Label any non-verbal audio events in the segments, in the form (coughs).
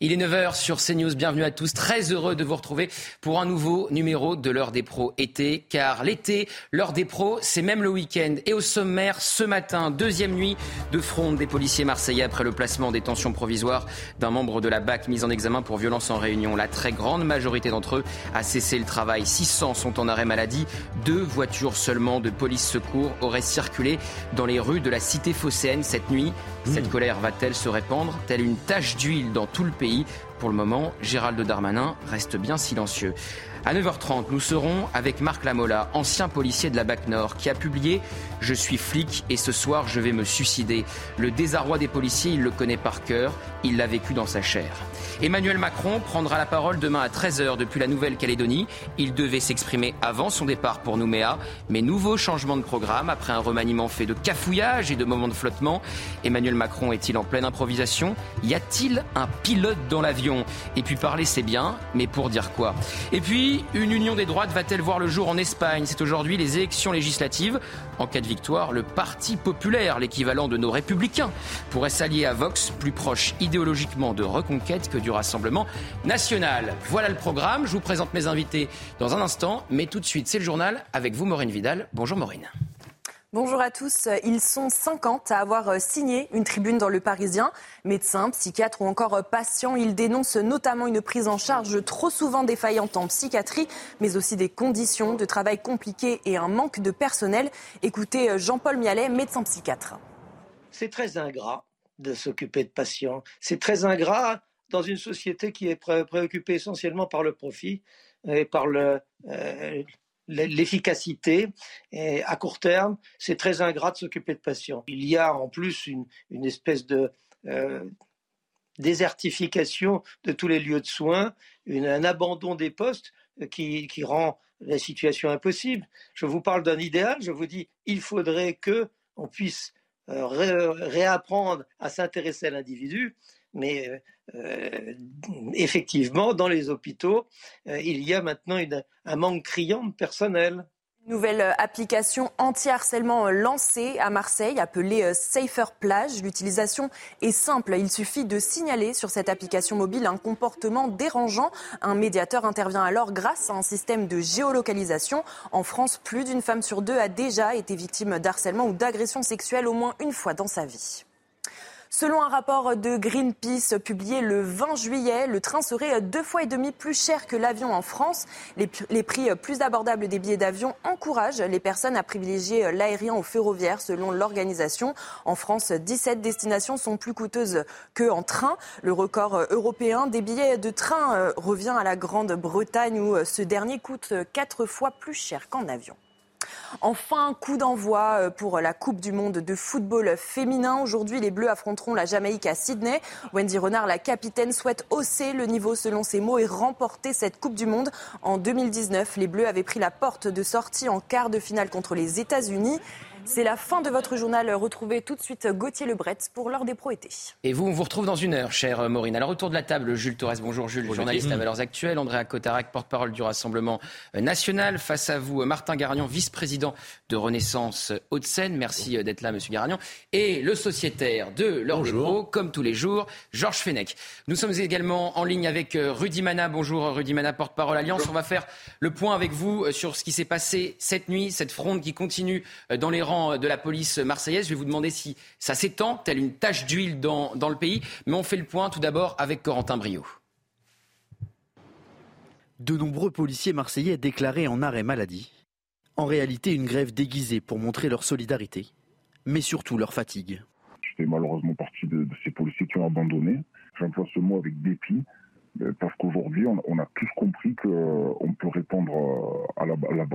Il est 9h sur CNews. Bienvenue à tous. Très heureux de vous retrouver pour un nouveau numéro de l'heure des pros été. Car l'été, l'heure des pros, c'est même le week-end. Et au sommaire, ce matin, deuxième nuit de fronde des policiers marseillais après le placement en détention provisoire d'un membre de la BAC mis en examen pour violence en réunion. La très grande majorité d'entre eux a cessé le travail. 600 sont en arrêt maladie. Deux voitures seulement de police secours auraient circulé dans les rues de la cité phocéenne cette nuit. Cette mmh. colère va-t-elle se répandre, telle une tache d'huile dans tout le pays Pour le moment, Gérald Darmanin reste bien silencieux. À 9h30, nous serons avec Marc Lamola, ancien policier de la BAC Nord, qui a publié Je suis flic et ce soir je vais me suicider. Le désarroi des policiers, il le connaît par cœur, il l'a vécu dans sa chair. Emmanuel Macron prendra la parole demain à 13h depuis la Nouvelle-Calédonie. Il devait s'exprimer avant son départ pour Nouméa, mais nouveau changement de programme après un remaniement fait de cafouillage et de moments de flottement. Emmanuel Macron est-il en pleine improvisation? Y a-t-il un pilote dans l'avion? Et puis parler c'est bien, mais pour dire quoi? Et puis, une union des droites va-t-elle voir le jour en Espagne? C'est aujourd'hui les élections législatives. En cas de victoire, le Parti populaire, l'équivalent de nos républicains, pourrait s'allier à Vox, plus proche idéologiquement de Reconquête du Rassemblement national. Voilà le programme. Je vous présente mes invités dans un instant, mais tout de suite, c'est le journal avec vous, Maureen Vidal. Bonjour Maureen. Bonjour à tous. Ils sont 50 à avoir signé une tribune dans le Parisien. Médecins, psychiatres ou encore patients, ils dénoncent notamment une prise en charge trop souvent défaillante en psychiatrie, mais aussi des conditions de travail compliquées et un manque de personnel. Écoutez Jean-Paul Mialet, médecin psychiatre. C'est très ingrat de s'occuper de patients. C'est très ingrat dans une société qui est préoccupée essentiellement par le profit et par euh, l'efficacité et à court terme, c'est très ingrat de s'occuper de patients. Il y a en plus une, espèce de euh, désertification de tous les lieux de soins, un abandon des postes qui, qui, rend la situation impossible. Je vous parle d'un idéal, je vous dis, il faudrait que on puisse euh, réapprendre à s'intéresser à l'individu mais euh, effectivement, dans les hôpitaux, euh, il y a maintenant un manque criant de personnel. Nouvelle application anti-harcèlement lancée à Marseille, appelée euh, Safer Plage. L'utilisation est simple. Il suffit de signaler sur cette application mobile un comportement dérangeant. Un médiateur intervient alors grâce à un système de géolocalisation. En France, plus d'une femme sur deux a déjà été victime d'harcèlement ou d'agression sexuelle au moins une fois dans sa vie. Selon un rapport de Greenpeace publié le 20 juillet, le train serait deux fois et demi plus cher que l'avion en France. Les, prix plus abordables des billets d'avion encouragent les personnes à privilégier l'aérien au ferroviaire selon l'organisation. En France, 17 destinations sont plus coûteuses qu'en train. Le record européen des billets de train euh, revient à la Grande-Bretagne où ce dernier coûte quatre fois plus cher qu'en avion. Enfin, coup d'envoi euh, pour la Coupe du monde de football féminin. Aujourd'hui, les Bleus affronteront la Jamaïque à Sydney. Wendy Renard, la capitaine, souhaite hausser le niveau selon ses mots et remporter cette Coupe du monde. En 2019, les Bleus avaient pris la porte de sortie en quart de finale contre les États-Unis. C'est la fin de votre journal. Retrouvez tout de suite Gauthier Lebret pour l'heure des pro-été. Et vous, on vous retrouve dans une heure, chère Maureen. À la retour de la table, Jules Torres. Bonjour Jules, journaliste à Valeurs Actuelles. Andréa Cotarac, porte-parole du Rassemblement national. Face à vous, Martin Garagnon, vice-président de Renaissance Haute-Seine. Merci d'être là, monsieur Garagnon. Et le sociétaire de l'heure des pros, comme tous les jours, Georges Fenech. Nous sommes également en ligne avec euh, Rudy Mana. Bonjour Rudy Mana, porte-parole Alliance. On va faire le point avec vous euh, sur ce qui s'est passé cette nuit, cette fronde qui continue euh, dans les rangs de la police marseillaise. Je vais vous demander si ça s'étend, telle une tache d'huile dans, dans le pays. Mais on fait le point tout d'abord avec Corentin Brio. De nombreux policiers marseillais déclarés en arrêt maladie. En réalité, une grève déguisée pour montrer leur solidarité, mais surtout leur fatigue. Je fais malheureusement partie de, de ces policiers qui ont abandonné. J'emploie ce mot avec dépit euh, parce qu'aujourd'hui, on, a tous compris qu'on euh, peut répondre euh, à, la,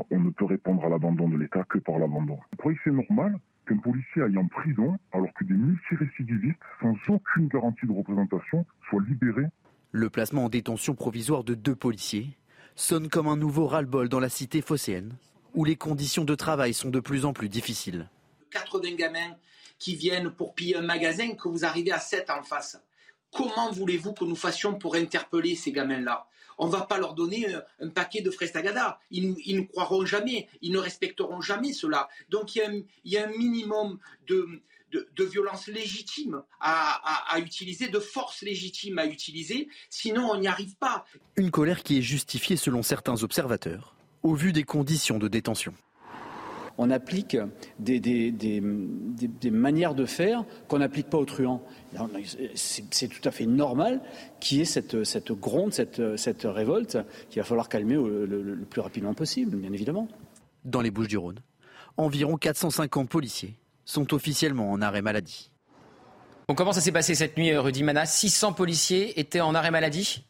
on ne peut répondre à l'abandon de l'État que par l'abandon. Vous croyez que c'est normal qu'un policier aille en prison alors que des multirécidivistes, sans aucune garantie de représentation, soient libérés Le placement en détention provisoire de deux policiers sonne comme un nouveau ras-le-bol dans la cité phocéenne, où les conditions de travail sont de plus en plus difficiles. 80 gamins qui viennent pour piller un magasin que vous arrivez à 7 en face. Comment voulez-vous que nous fassions pour interpeller ces gamins-là? On ne va pas leur donner un, paquet de frestagada. Ils, ils, ne croiront jamais, ils ne respecteront jamais cela. Donc il y a un, minimum de, violence légitime à, utiliser, de force légitime à utiliser, sinon on n'y arrive pas. Une colère qui est justifiée selon certains observateurs, au vu des conditions de détention on applique des, manières de faire qu'on n'applique pas aux truands. C'est tout à fait normal qu'il y ait cette, gronde, cette, révolte qu'il va falloir calmer le, le plus rapidement possible, bien évidemment. Dans les Bouches du Rhône, environ 450 policiers sont officiellement en arrêt maladie. comment ça s'est passé cette nuit, Rudy Mana? 600 policiers étaient en arrêt maladie?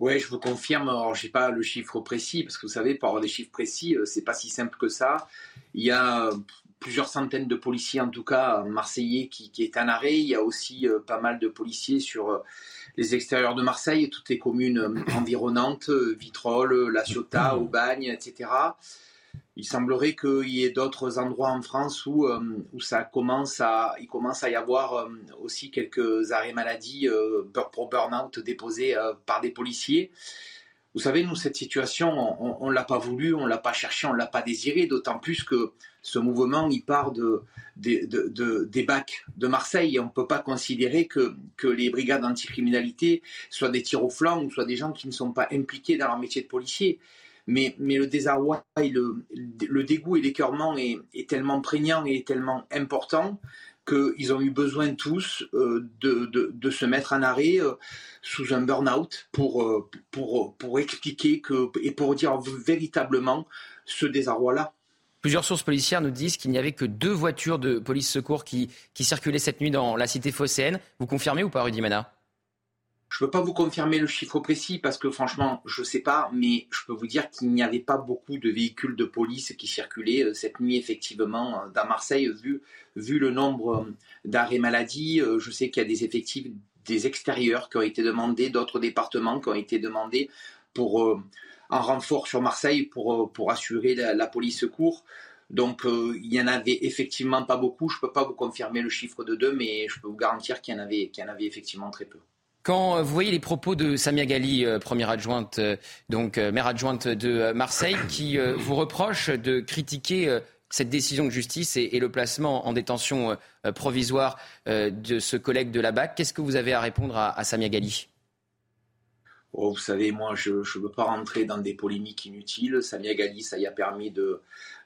Oui, je vous confirme. Alors, j'ai pas le chiffre précis parce que vous savez, pour avoir des chiffres précis, euh, c'est pas si simple que ça. Il y a euh, plusieurs centaines de policiers, en tout cas marseillais, qui, qui est en arrêt. Il y a aussi euh, pas mal de policiers sur les extérieurs de Marseille, toutes les communes environnantes, Vitrolles, La Ciotat, Aubagne, etc il semblerait qu'il y ait d'autres endroits en France où, euh, où ça commence à, il commence à y avoir euh, aussi quelques arrêts maladie euh, pour burn-out déposés par des policiers. Vous savez, nous, cette situation, on ne l'a pas voulu, on ne l'a pas cherché, on ne l'a pas désiré, d'autant plus que ce mouvement, il part de, des bacs de Marseille. on ne peut pas considérer que, que les brigades anticriminalité soient des tirs au flanc ou soient des gens qui ne sont pas impliqués dans leur métier de policier mais, le désarroi, le, dégoût et l'écœurement est, tellement prégnant et tellement important qu'ils ont eu besoin tous euh, de, se mettre en arrêt euh, sous un burn-out pour, euh, expliquer que, et pour dire véritablement ce désarroi-là. Plusieurs sources policières nous disent qu'il n'y avait que deux voitures de police secours qui, qui circulaient cette nuit dans la cité phocéenne. Vous confirmez ou pas, Rudy Mana? Je ne peux pas vous confirmer le chiffre précis parce que franchement, je ne sais pas, mais je peux vous dire qu'il n'y avait pas beaucoup de véhicules de police qui circulaient euh, cette nuit, effectivement, euh, dans Marseille, vu, le nombre euh, d'arrêts maladie. Je sais qu'il y a des effectifs des extérieurs qui ont été demandés, d'autres départements qui ont été demandés pour un renfort sur Marseille pour, pour assurer la, police secours. Donc il n'y en avait effectivement pas beaucoup. Je ne peux pas vous confirmer le chiffre de deux, mais je peux vous garantir qu'il y en avait, qu'il y en avait effectivement très peu. Quand euh, vous voyez les propos de Samia Gali, euh, première adjointe, euh, donc maire adjointe de Marseille, qui vous reproche de critiquer cette décision de justice et, le placement en détention provisoire de ce collègue de la BAC, qu'est-ce que vous avez à répondre à, Samia Gali oh, vous savez, moi, je ne veux pas rentrer dans des polémiques inutiles. Samia Gali, ça y a permis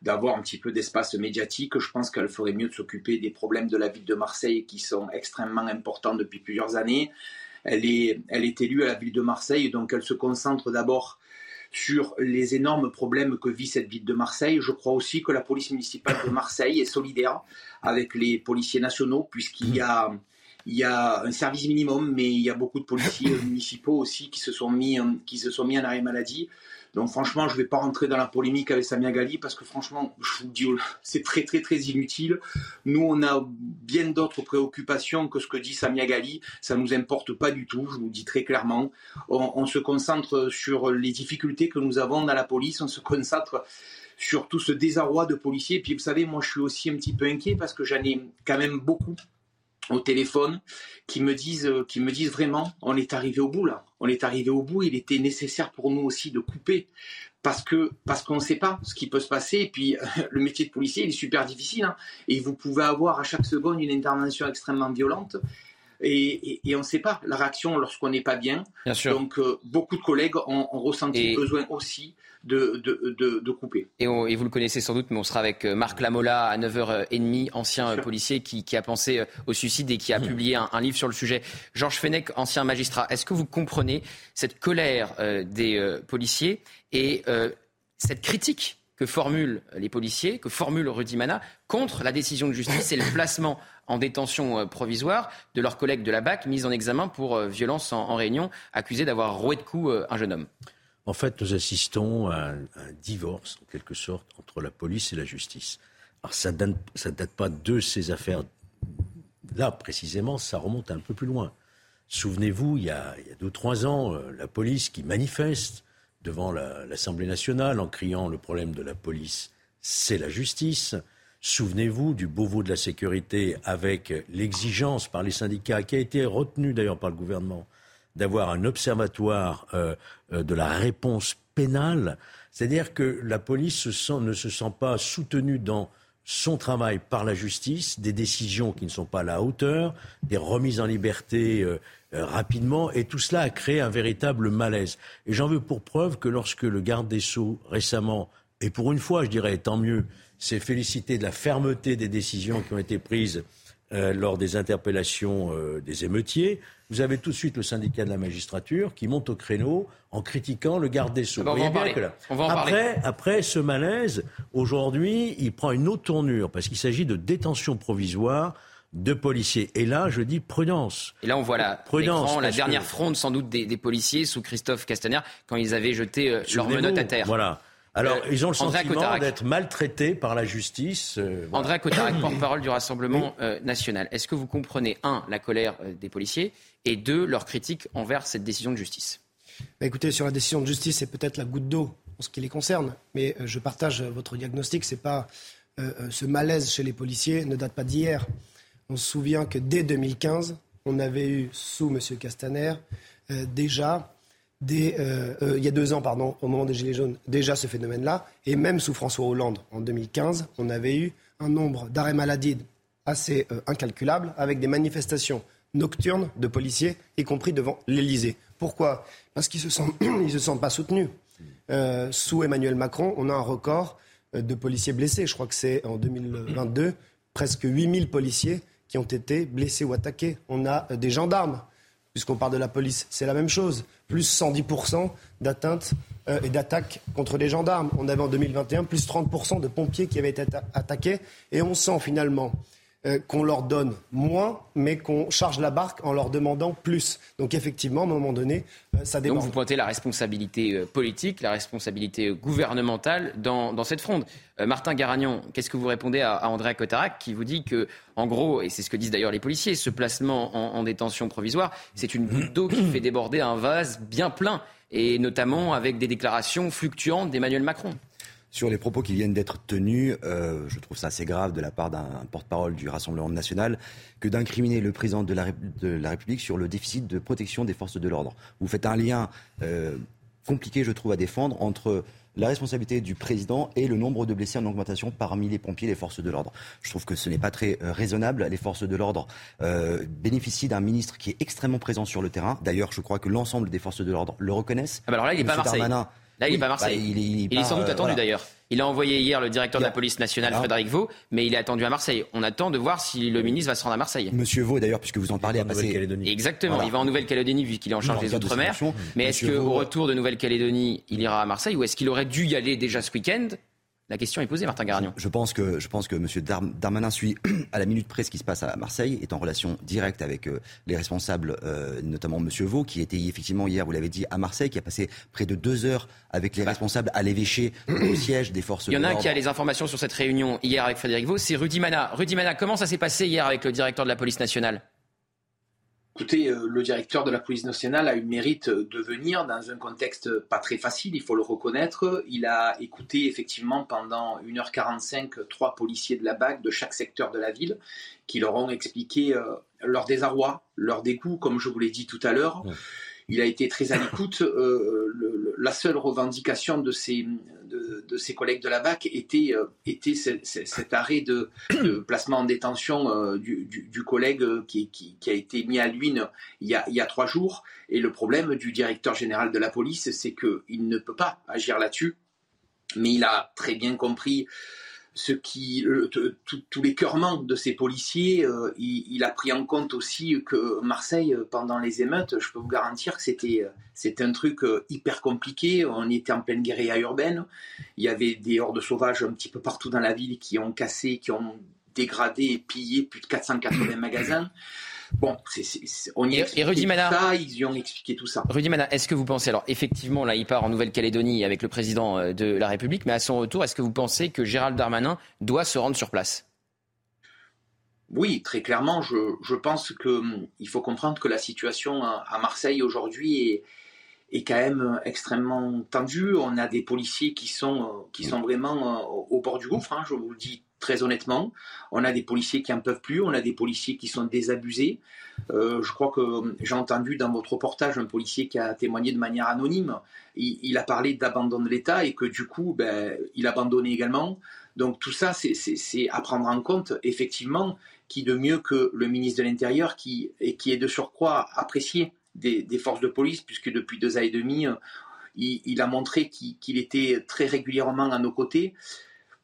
d'avoir un petit peu d'espace médiatique. Je pense qu'elle ferait mieux de s'occuper des problèmes de la ville de Marseille qui sont extrêmement importants depuis plusieurs années. Elle est, élue à la ville de Marseille, donc elle se concentre d'abord sur les énormes problèmes que vit cette ville de Marseille. Je crois aussi que la police municipale de Marseille est solidaire avec les policiers nationaux, puisqu'il y a, il y a un service minimum, mais il y a beaucoup de policiers municipaux aussi qui se sont mis, qui se sont mis en arrêt maladie. Donc franchement, je ne vais pas rentrer dans la polémique avec Samia Gali parce que franchement, je vous dis, c'est très très très inutile. Nous, on a bien d'autres préoccupations que ce que dit Samia Gali. Ça ne nous importe pas du tout, je vous dis très clairement. On, se concentre sur les difficultés que nous avons dans la police, on se concentre sur tout ce désarroi de policiers. Puis vous savez, moi je suis aussi un petit peu inquiet parce que j'en ai quand même beaucoup au téléphone qui me disent euh, qui me disent vraiment on est arrivé au bout là on est arrivé au bout il était nécessaire pour nous aussi de couper parce que parce qu'on ne sait pas ce qui peut se passer et puis (laughs) le métier de policier il est super difficile hein. et vous pouvez avoir à chaque seconde une intervention extrêmement violente et, on ne sait pas la réaction lorsqu'on n'est pas bien. Donc euh, beaucoup de collègues ont, ressenti besoin aussi de, de, couper. Et, vous le connaissez sans doute, mais on sera avec euh, Marc Lamola à 9h30, ancien euh, policier qui, a pensé au suicide et qui a mmh. publié un, livre sur le sujet. Georges Fenech, ancien magistrat, est-ce que vous comprenez cette colère des policiers et cette critique que formulent les policiers, que formule Rudy Mana contre la décision de justice et le (coughs) placement en détention euh, provisoire de leurs collègues de la BAC mis en examen pour euh, violence en, réunion, accusés d'avoir roué de coups euh, un jeune homme. En fait, nous assistons à un, divorce, en quelque sorte, entre la police et la justice. Alors, ça ne date, ça date pas de ces affaires. Là, précisément, ça remonte un peu plus loin. Souvenez-vous, il, y a deux ou trois ans, la police qui manifeste devant l'Assemblée nationale en criant le problème de la police, c'est la justice. Souvenez-vous du Beauvau de la sécurité avec l'exigence par les syndicats, qui a été retenue d'ailleurs par le gouvernement, d'avoir un observatoire euh, euh, de la réponse pénale. C'est-à-dire que la police ne se sent pas soutenue dans son travail par la justice, des décisions qui ne sont pas à la hauteur, des remises en liberté euh, rapidement, et tout cela a créé un véritable malaise. Et j'en veux pour preuve que lorsque le garde des Sceaux récemment, et pour une fois je dirais tant mieux, s'est félicité de la fermeté des décisions qui ont été prises euh, lors des interpellations des émeutiers, vous avez tout de suite le syndicat de la magistrature qui monte au créneau en critiquant le garde des Sceaux. Ah bah, on va en après, après, ce malaise, aujourd'hui, il prend une autre tournure parce qu'il s'agit de détention provisoire de policiers. Et là, je dis prudence. Et là, on voit la, prudence, la dernière fronde sans doute des, policiers sous Christophe Castaner quand ils avaient jeté euh, leurs menottes à terre. Voilà. Alors, euh, ils ont le sentiment d'être maltraités par la justice. Euh, André Cotarac, (coughs) porte-parole du Rassemblement national. Est-ce que vous comprenez, un, la colère des policiers et deux, leur critique envers cette décision de justice? Bah, Écoutez, sur la décision de justice, c'est peut-être la goutte d'eau en ce qui les concerne, mais je partage votre diagnostic. C'est pas ce malaise chez les policiers ne date pas d'hier. On se souvient que dès 2015, on avait eu sous M. Castaner déjà euh, euh, il y a deux ans, pardon, au moment des Gilets jaunes, déjà ce phénomène-là. Et même sous François Hollande, en 2015, on avait eu un nombre d'arrêts maladie assez euh, incalculable, avec des manifestations nocturnes de policiers, y compris devant l'Elysée. Pourquoi? Parce qu'ils ne (clears throat) se, sentent pas soutenus. sous Emmanuel Macron, on a un record de policiers blessés. Je crois que c'est en 2022, presque 8000 policiers qui ont été blessés ou attaqués. On a des gendarmes puisqu'on parle de la police, c'est la même chose. Plus 110% d'atteintes euh, et d'attaques contre les gendarmes. On avait en 2021 plus 30% de pompiers qui avaient été attaqués. Et on sent finalement euh, qu'on leur donne moins, mais qu'on charge la barque en leur demandant plus. Donc effectivement, à un moment donné, euh, ça dépend. Donc vous pointez la responsabilité euh, politique, la responsabilité gouvernementale dans, cette fronde. Martin Garagnon, qu'est-ce que vous répondez à, André Cotarac qui vous dit que, en gros, et c'est ce que disent d'ailleurs les policiers, ce placement en, en détention provisoire, c'est une goutte d'eau qui fait déborder un vase bien plein, et notamment avec des déclarations fluctuantes d'Emmanuel Macron? Sur les propos qui viennent d'être tenus, euh, je trouve ça assez grave de la part d'un porte-parole du Rassemblement national que d'incriminer le président de la, République sur le déficit de protection des forces de l'ordre. Vous faites un lien euh, compliqué, je trouve, à défendre entre la responsabilité du président et le nombre de blessés en augmentation parmi les pompiers et les forces de l'ordre. Je trouve que ce n'est pas très euh, raisonnable. Les forces de l'ordre bénéficient d'un ministre qui est extrêmement présent sur le terrain. D'ailleurs, je crois que l'ensemble des forces de l'ordre le reconnaissent. Ah bah alors là, il n'est pas Marseille. Là, il n'est pas Marseille. Bah, il, est, sans doute attendu d'ailleurs. Il a envoyé hier le directeur de la police nationale, Frédéric Vaux, mais il est attendu à Marseille. On attend de voir si le ministre va se rendre à Marseille. Monsieur Vaux, d'ailleurs, puisque vous en parlez, a passé. Exactement. Il va en Nouvelle-Calédonie vu qu'il est en charge des Outre-mer. Mais est-ce qu'au retour de Nouvelle-Calédonie, il ira à Marseille ou est-ce qu'il aurait dû y aller déjà ce week-end la question est posée, Martin Garagnon. Je pense que, je pense que M. Darmanin suit (clears throat) à la minute près ce qui se passe à Marseille, est en relation directe avec euh, les responsables, euh, notamment M. Vaux, qui était effectivement hier, vous l'avez dit, à Marseille, qui a passé près de deux heures avec les responsables à l'évêché au (clears throat) siège des forces de l'ordre. Il y en a un qui a les informations sur cette réunion hier avec Frédéric Vaux, c'est Rudy Mana. Rudy Mana, comment ça s'est passé hier avec le directeur de la police nationale? Écoutez, euh, le directeur de la police nationale a eu le mérite de venir dans un contexte pas très facile, il faut le reconnaître. Il a écouté effectivement pendant 1h45 trois policiers de la BAC de chaque secteur de la ville qui leur ont expliqué euh, leur désarroi, leur dégoût, comme je vous l'ai dit tout à l'heure. Il a été très à l'écoute. Euh, la seule revendication de ses, de, ses collègues de la BAC était, euh, était cet arrêt de, (clears throat) placement en détention euh, du, collègue qui, qui, a été mis à l'huile il, y a, il y a trois jours. Et le problème du directeur général de la police, c'est qu'il ne peut pas agir là-dessus. Mais il a très bien compris ce qui, tous les cœurements de ces policiers, euh, il, a pris en compte aussi que Marseille, pendant les émeutes, je peux vous garantir que c'était, euh, c'était un truc euh, hyper compliqué. On était en pleine guérilla urbaine. Il y avait des hordes sauvages un petit peu partout dans la ville qui ont cassé, qui ont dégradé et pillé plus de 480 magasins. Bon, on y a et, Rudy ça, ils y ont expliqué tout ça. Rudy Mana, est-ce que vous pensez, alors effectivement, là, il part en Nouvelle-Calédonie avec le président euh, de la République, mais à son retour, est-ce que vous pensez que Gérald Darmanin doit se rendre sur place? Oui, très clairement, je, pense qu'il hum, faut comprendre que la situation à Marseille aujourd'hui est, quand même extrêmement tendue. On a des policiers qui sont, qui sont vraiment euh, au bord du gouffre, hein, je vous le dis très honnêtement. On a des policiers qui en peuvent plus, on a des policiers qui sont désabusés. Euh, je crois que j'ai entendu dans votre reportage un policier qui a témoigné de manière anonyme. Il, a parlé d'abandon de l'État et que du coup, ben, il abandonnait également. Donc tout ça, c'est à prendre en compte. Effectivement, qui de mieux que le ministre de l'Intérieur, qui, qui est de surcroît apprécié des, forces de police, puisque depuis deux ans et demi, il, a montré qu'il était très régulièrement à nos côtés.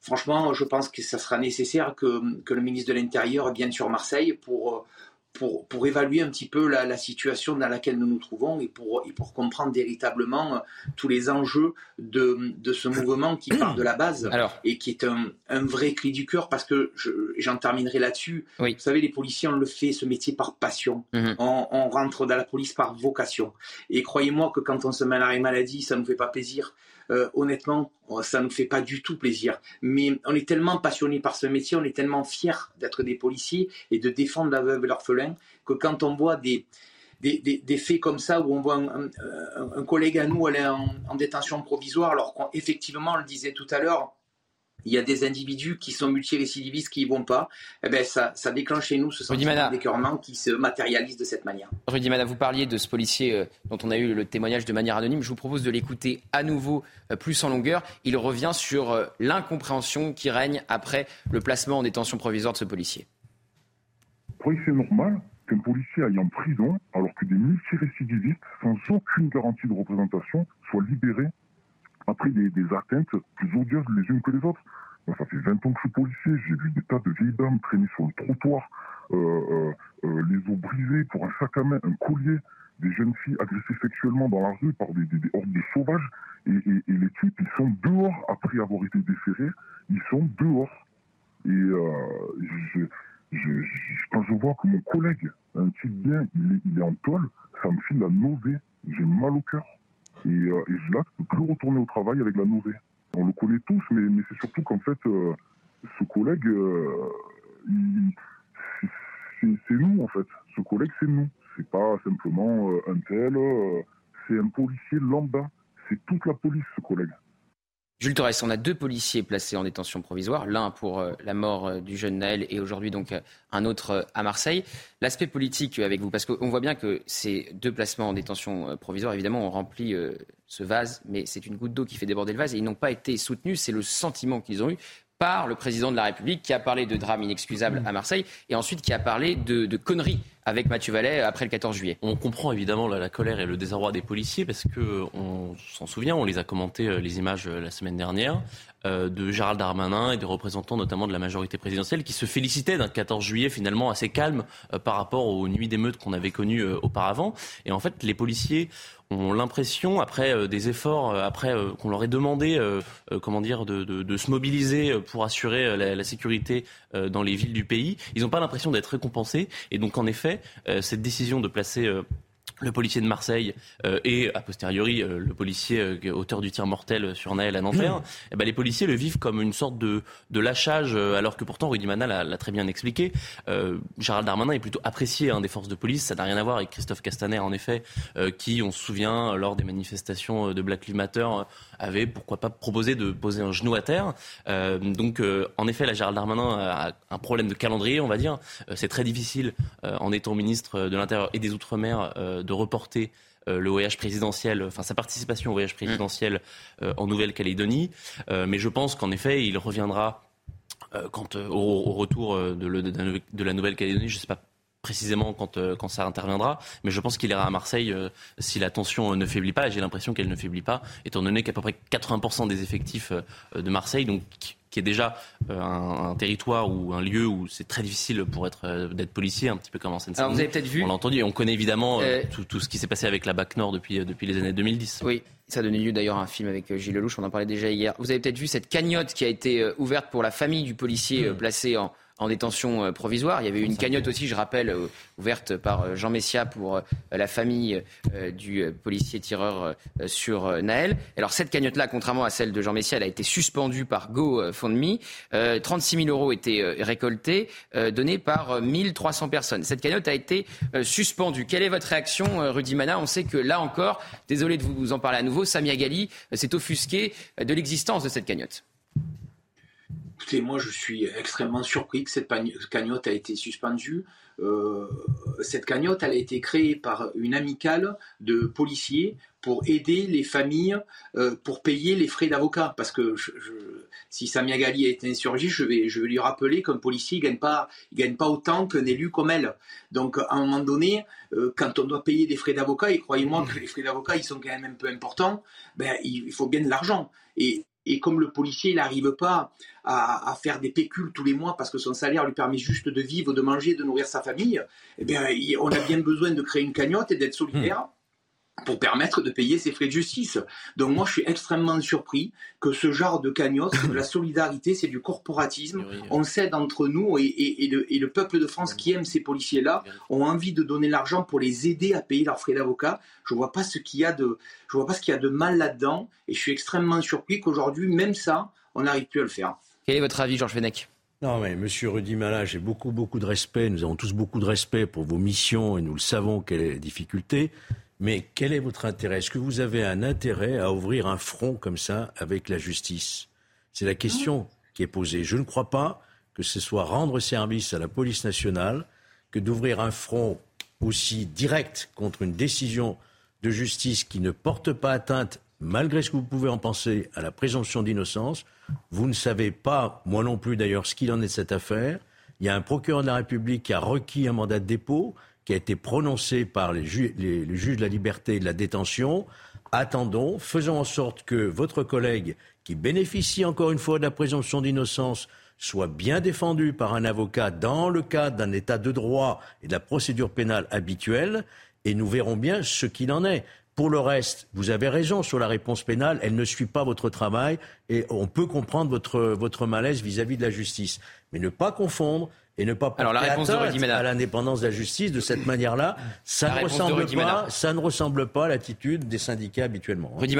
Franchement, je pense que ça sera nécessaire que, que le ministre de l'Intérieur vienne sur Marseille pour pour, pour, évaluer un petit peu la, la, situation dans laquelle nous nous trouvons et pour, et pour comprendre véritablement euh, tous les enjeux de, de ce mouvement qui part de la base (coughs) Alors, et qui est un, un, vrai cri du cœur parce que j'en terminerai là-dessus. Oui. Vous savez, les policiers, on le fait ce métier par passion. Mhm. On, on, rentre dans la police par vocation. Et croyez-moi que quand on se met à l'arrêt maladie, ça ne nous fait pas plaisir. Euh, honnêtement, ça ne nous fait pas du tout plaisir. Mais on est tellement passionné par ce métier, on est tellement fiers d'être des policiers et de défendre la veuve et l'orphelin que quand on voit des, des, faits comme ça où on voit un, collègue à nous aller en, en détention provisoire, alors qu'effectivement, on le disait tout à l'heure, il y a des individus qui sont multirécidivistes qui ne vont pas, eh ben ça, ça déclenche chez nous ce sentiment d'écœurement qui se matérialise de cette manière. Rudy Mana, vous parliez de ce policier euh, dont on a eu le témoignage de manière anonyme. Je vous propose de l'écouter à nouveau euh, plus en longueur. Il revient sur euh, l'incompréhension qui règne après le placement en détention provisoire de ce policier. Oui, c'est normal qu'un policier aille en prison alors que des multirécidivistes, sans aucune garantie de représentation, soient libérés après des, atteintes plus odieuses les unes que les autres. ça fait 20 ans que je suis policier, j'ai vu des tas de vieilles dames traîner sur le trottoir, euh, euh, euh, les os brisés pour un sac à main, un collier, des jeunes filles agressées sexuellement dans la rue par des, hordes de sauvages, et, les types, ils sont dehors après avoir été déférés, ils sont dehors. Et quand je vois que mon collègue, un type bien, il est, en toile, ça me file la nausée, j'ai mal au cœur. Et, euh, et je peux plus retourner au travail avec la nausée. On le connaît tous, mais, mais c'est surtout qu'en fait, euh, ce collègue, euh, c'est nous en fait. Ce collègue, c'est nous. C'est pas simplement un tel, c'est un policier lambda. C'est toute la police, ce collègue. Jules Torres, on a deux policiers placés en détention provisoire, l'un pour euh, la mort euh, du jeune Naël et aujourd'hui donc euh, un autre à Marseille. L'aspect politique avec vous, parce qu'on voit bien que ces deux placements en détention provisoire, évidemment, ont rempli ce vase, mais c'est une goutte d'eau qui fait déborder le vase et ils n'ont pas été soutenus. C'est le sentiment qu'ils ont eu par le président de la République qui a parlé de drame inexcusable à Marseille et ensuite qui a parlé de, de conneries avec Mathieu Vallet après le 14 juillet. On comprend évidemment la, colère et le désarroi des policiers parce que on s'en souvient, on les a commenté euh, les images euh, la semaine dernière euh, de Gérald Darmanin et des représentants notamment de la majorité présidentielle qui se félicitaient d'un 14 juillet finalement assez calme par rapport aux nuits d'émeutes qu'on avait connues auparavant. Et en fait, les policiers ont l'impression, après des efforts, après qu'on leur ait demandé, comment dire, de, se mobiliser pour assurer la sécurité dans les villes du pays, ils n'ont pas l'impression d'être récompensés. Et donc, en effet, euh, cette décision de placer euh, le policier de Marseille euh, et a posteriori le policier auteur du tir mortel sur Naël à Nanterre, mmh. eh ben, les policiers le vivent comme une sorte de, de lâchage, alors que pourtant Rudy Mana l'a très bien expliqué. Gérald Darmanin est plutôt apprécié hein, des forces de police, ça n'a rien à voir avec Christophe Castaner en effet, qui on se souvient lors des manifestations de Black Lives Matter avait pourquoi pas proposé de poser un genou à terre. Euh, donc euh, en effet, la Gérald Darmanin a un problème de calendrier, on va dire. Euh, c'est très difficile, en étant ministre de l'Intérieur et des Outre-mer, de reporter le voyage présidentiel, enfin sa participation au voyage présidentiel en Nouvelle-Calédonie. mais je pense qu'en effet, il reviendra quand, au, retour de, de la Nouvelle-Calédonie, je ne sais pas précisément quand, euh, quand ça interviendra. Mais je pense qu'il ira à Marseille euh, si la tension euh, ne faiblit pas. Et j'ai l'impression qu'elle ne faiblit pas, étant donné qu'à peu près 80% des effectifs de Marseille, donc qui est déjà un, territoire ou un lieu où c'est très difficile pour être d'être policier, un petit peu comme en seine Alors vous avez peut-être vu. On l'a entendu. Et on connaît évidemment tout, tout, ce qui s'est passé avec la BAC Nord depuis, depuis les années 2010. Oui. Ça a donné lieu d'ailleurs à un film avec Gilles Lelouch, on en parlait déjà hier. Vous avez peut-être vu cette cagnotte qui a été ouverte pour la famille du policier mmh. placé en, en détention euh, provisoire. Il y avait eu une cagnotte aussi, je rappelle, euh, ouverte par euh, Jean Messia pour la famille du policier tireur sur Naël. Alors cette cagnotte-là, contrairement à celle de Jean Messia, elle a été suspendue par GoFundMe. 36 000 euros étaient récoltés, donnés par 1300 personnes. Cette cagnotte a été suspendue. Quelle est votre réaction, Rudy Mana? On sait que là encore, désolé de vous en parler à nouveau, Samia Gali s'est offusqué de l'existence de cette cagnotte. Écoutez, moi je suis extrêmement surpris que cette cagnotte a été suspendue. Euh, cette cagnotte, elle a été créée par une amicale de policiers pour aider les familles, euh, pour payer les frais d'avocat. Parce que si Samia Gali a été insurgée, je vais, je vais lui rappeler qu'un policier ne gagne, pas, gagne pas autant qu'un élu comme elle. Donc à un moment donné, euh, quand on doit payer des frais d'avocat, et croyez-moi que les frais d'avocat, ils sont quand même un peu importants, ben, il faut bien de l'argent. Et, et comme le policier n'arrive pas à, faire des pécules tous les mois parce que son salaire lui permet juste de vivre, de manger, de nourrir sa famille, eh bien, on a bien besoin de créer une cagnotte et d'être solidaire pour permettre de payer ses frais de justice. Donc moi, je suis extrêmement surpris que ce genre de cagnotte, de la solidarité, c'est du corporatisme. On s'aide entre nous et, le, peuple de France qui aime ces policiers-là ont envie de donner l'argent pour les aider à payer leurs frais d'avocat. Je vois pas ce qu'il y a de, je vois pas ce qu'il y a de mal là-dedans et je suis extrêmement surpris qu'aujourd'hui, même ça, on n'arrive plus à le faire. Quel est votre avis, Georges Fenech? Non, mais monsieur Rudy Mala, j'ai beaucoup, beaucoup de respect. Nous avons tous beaucoup de respect pour vos missions et nous le savons quelles sont les difficultés. Mais quel est votre intérêt? Est-ce que vous avez un intérêt à ouvrir un front comme ça avec la justice? C'est la question qui est posée. Je ne crois pas que ce soit rendre service à la police nationale que d'ouvrir un front aussi direct contre une décision de justice qui ne porte pas atteinte, malgré ce que vous pouvez en penser, à la présomption d'innocence. Vous ne savez pas, moi non plus d'ailleurs, ce qu'il en est de cette affaire. Il y a un procureur de la République qui a requis un mandat de dépôt qui a été prononcé par les, juges de la liberté et de la détention. Attendons, faisons en sorte que votre collègue, qui bénéficie encore une fois de la présomption d'innocence, soit bien défendu par un avocat dans le cadre d'un état de droit et de la procédure pénale habituelle, et nous verrons bien ce qu'il en est. Pour le reste, vous avez raison sur la réponse pénale, elle ne suit pas votre travail et on peut comprendre votre, malaise vis-à-vis -vis de la justice. Mais ne pas confondre et ne pas Alors, la réponse à l'indépendance de la justice de cette manière-là, ça, ne ressemble pas, ça ne ressemble pas à l'attitude des syndicats habituellement. Rudy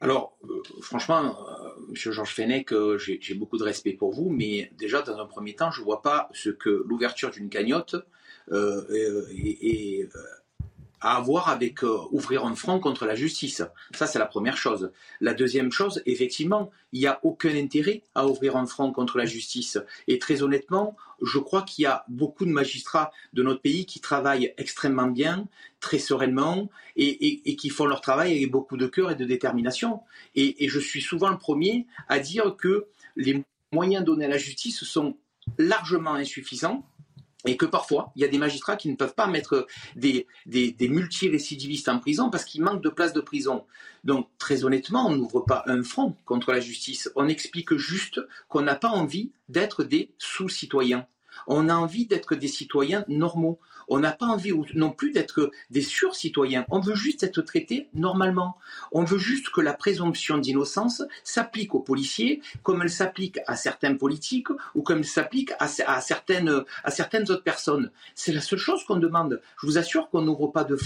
Alors, euh, franchement, euh, Monsieur Georges Fenech, euh, j'ai beaucoup de respect pour vous, mais déjà, dans un premier temps, je ne vois pas ce que l'ouverture d'une cagnotte est à avoir avec euh, ouvrir un front contre la justice. Ça, c'est la première chose. La deuxième chose, effectivement, il n'y a aucun intérêt à ouvrir un front contre la justice. Et très honnêtement, je crois qu'il y a beaucoup de magistrats de notre pays qui travaillent extrêmement bien, très sereinement, et, qui font leur travail avec beaucoup de cœur et de détermination. Et, et je suis souvent le premier à dire que les moyens donnés à la justice sont largement insuffisants et que parfois, il y a des magistrats qui ne peuvent pas mettre des, des, des multirécidivistes en prison parce qu'il manque de places de prison. Donc, très honnêtement, on n'ouvre pas un front contre la justice. On explique juste qu'on n'a pas envie d'être des sous-citoyens. On a envie d'être des citoyens normaux. On n'a pas envie non plus d'être des sur-citoyens. On veut juste être traité normalement. On veut juste que la présomption d'innocence s'applique aux policiers comme elle s'applique à certains politiques ou comme elle s'applique à, certaines, autres personnes. C'est la seule chose qu'on demande. Je vous assure qu'on n'ouvre pas de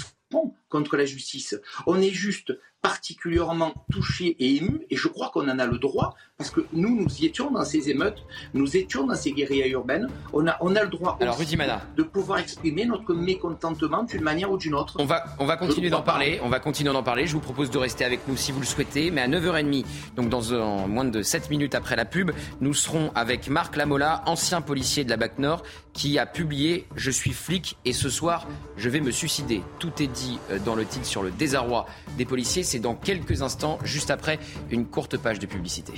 contre la justice. On est juste particulièrement touché et ému, et je crois qu'on en a le droit, parce que nous, nous y étions dans ces émeutes, nous étions dans ces guérillas urbaines, on a, on a le droit Alors, aussi de pouvoir exprimer notre mécontentement d'une manière ou d'une autre. On va, on va continuer d'en parler, on va continuer d'en parler, je vous propose de rester avec nous si vous le souhaitez, mais à 9h30, donc dans moins de 7 minutes après la pub, nous serons avec Marc Lamola, ancien policier de la BAC Nord, qui a publié Je suis flic et ce soir, je vais me suicider. Tout est dit euh, dans le titre sur le désarroi des policiers. C'est dans quelques instants, juste après une courte page de publicité.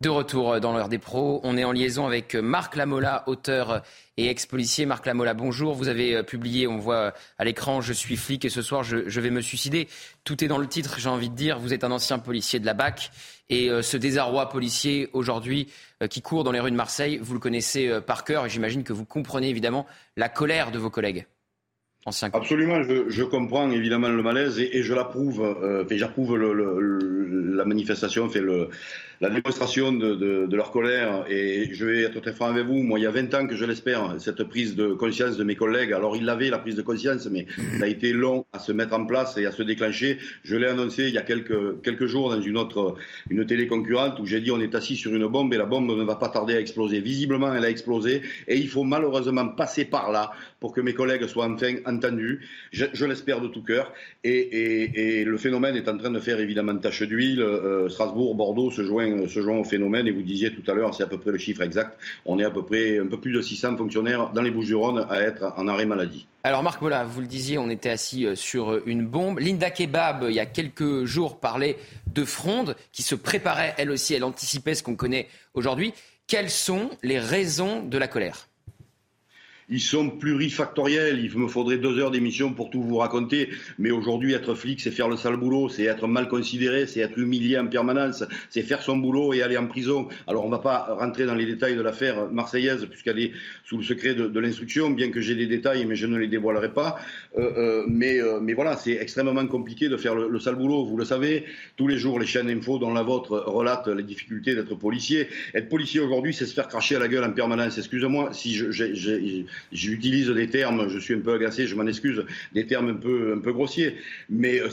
De retour dans l'heure des pros, on est en liaison avec Marc Lamola, auteur et ex-policier. Marc Lamola, bonjour. Vous avez euh, publié, on voit à l'écran, Je suis flic et ce soir je, vais me suicider. Tout est dans le titre, j'ai envie de dire. Vous êtes un ancien policier de la BAC et euh, ce désarroi policier aujourd'hui euh, qui court dans les rues de Marseille, vous le connaissez par cœur et j'imagine que vous comprenez évidemment la colère de vos collègues. Absolument, je, comprends évidemment le malaise et, je l'approuve. Euh, j'approuve la manifestation, la démonstration de, leur colère. Et je vais être très franc avec vous. Moi, il y a 20 ans que je l'espère, cette prise de conscience de mes collègues. Alors, ils l'avaient, la prise de conscience, mais ça a été long à se mettre en place et à se déclencher. Je l'ai annoncé il y a quelques, quelques jours dans une autre une télé concurrente où j'ai dit on est assis sur une bombe et la bombe ne va pas tarder à exploser. Visiblement, elle a explosé et il faut malheureusement passer par là pour que mes collègues soient enfin entendus. Je, l'espère de tout cœur. Et, le phénomène est en train de faire évidemment tache d'huile. Euh, Strasbourg, Bordeaux se joignent, au phénomène. Et vous disiez tout à l'heure, c'est à peu près le chiffre exact. On est à peu près un peu plus de 600 fonctionnaires dans les Bouches-du-Rhône à être en arrêt maladie. Alors Marc, voilà, vous le disiez, on était assis euh, sur euh, une bombe. Linda Kebab, il y a quelques jours, parlait de fronde qui se préparait, elle aussi, elle anticipait ce qu'on connaît aujourd'hui. Quelles sont les raisons de la colère? Ils sont plurifactoriels. Il me faudrait deux heures d'émission pour tout vous raconter. Mais aujourd'hui, être flic, c'est faire le sale boulot, c'est être mal considéré, c'est être humilié en permanence, c'est faire son boulot et aller en prison. Alors, on ne va pas rentrer dans les détails de l'affaire marseillaise, puisqu'elle est sous le secret de, l'instruction, bien que j'ai des détails, mais je ne les dévoilerai pas. Euh, euh, mais, euh, mais voilà, c'est extrêmement compliqué de faire le, sale boulot. Vous le savez, tous les jours, les chaînes info, dont la vôtre, relatent les difficultés d'être policier. Être policier aujourd'hui, c'est se faire cracher à la gueule en permanence. Excusez-moi si je, J'utilise des termes, je suis un peu agacé, je m'en excuse, des termes un peu, un peu grossiers. Mais euh,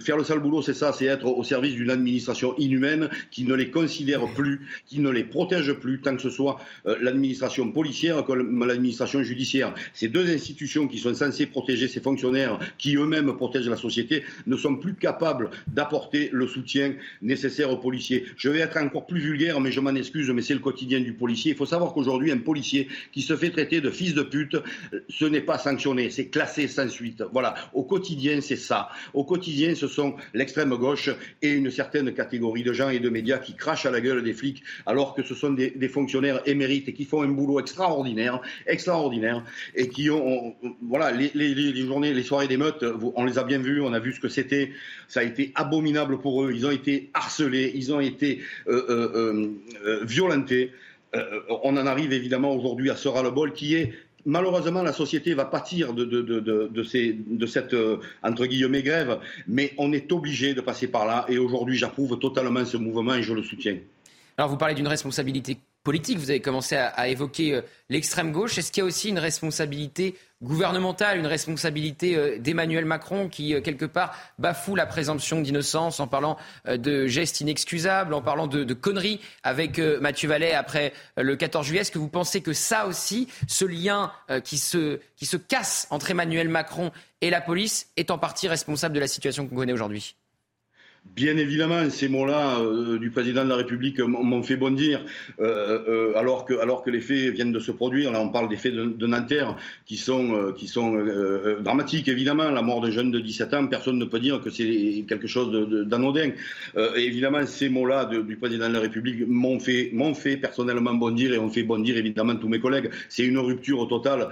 faire le sale boulot, c'est ça, c'est être au service d'une administration inhumaine qui ne les considère plus, qui ne les protège plus, tant que ce soit euh, l'administration policière comme l'administration judiciaire. Ces deux institutions qui sont censées protéger ces fonctionnaires, qui eux-mêmes protègent la société, ne sont plus capables d'apporter le soutien nécessaire aux policiers. Je vais être encore plus vulgaire, mais je m'en excuse, mais c'est le quotidien du policier. Il faut savoir qu'aujourd'hui, un policier qui se fait traiter de fils de pute, ce n'est pas sanctionné, c'est classé sans suite. Voilà, au quotidien, c'est ça. Au quotidien, ce sont l'extrême gauche et une certaine catégorie de gens et de médias qui crachent à la gueule des flics, alors que ce sont des, fonctionnaires émérites et qui font un boulot extraordinaire, extraordinaire, et qui ont, voilà, les, journées, les soirées d'émeutes, on les a bien vus, on a vu ce que c'était. Ça a été abominable pour eux. Ils ont été harcelés, ils ont été euh, euh, euh, violentés. Euh, on en arrive évidemment aujourd'hui à ce ras-le-bol qui est malheureusement, la société va pâtir de, de, cette, euh, entre guillemets, grève, mais on est obligé de passer par là. Et aujourd'hui, j'approuve totalement ce mouvement et je le soutiens. Alors, vous parlez d'une responsabilité politique, vous avez commencé à, évoquer euh, l'extrême gauche. Est-ce qu'il y a aussi une responsabilité gouvernementale, une responsabilité euh, d'Emmanuel Macron qui, euh, quelque part, bafoue la présomption d'innocence en parlant de gestes inexcusables, en parlant de, conneries avec Mathieu Vallet après le 14 juillet? Est-ce que vous pensez que ça aussi, ce lien qui, se, qui se casse entre Emmanuel Macron et la police, est en partie responsable de la situation qu'on connaît aujourd'hui? Bien évidemment, ces mots-là euh, du président de la République m'ont fait bondir, euh, euh, alors, que, les faits viennent de se produire. Là, on parle des faits de, Nanterre qui sont, dramatiques, évidemment. La mort d'un jeune de 17 ans, personne ne peut dire que c'est quelque chose d'anodin. évidemment, ces mots-là du président de la République m'ont fait, fait personnellement bondir et ont fait bondir évidemment tous mes collègues. C'est une rupture totale.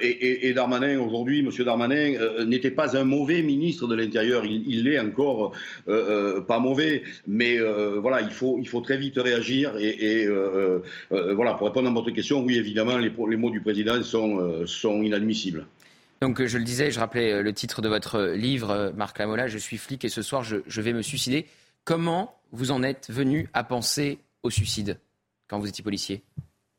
Et, et, Darmanin, aujourd'hui, M. Darmanin, n'était pas un mauvais ministre de l'Intérieur. Il l'est encore. Pas mauvais, mais euh, voilà, il faut, il faut très vite réagir. Et, euh, voilà, pour répondre à votre question, oui, évidemment, les, les mots du président sont, sont inadmissibles. Donc je le disais, je rappelais le titre de votre livre, Marc Lamola, Je suis flic et ce soir je, je vais me suicider. Comment vous en êtes venu à penser au suicide quand vous étiez policier?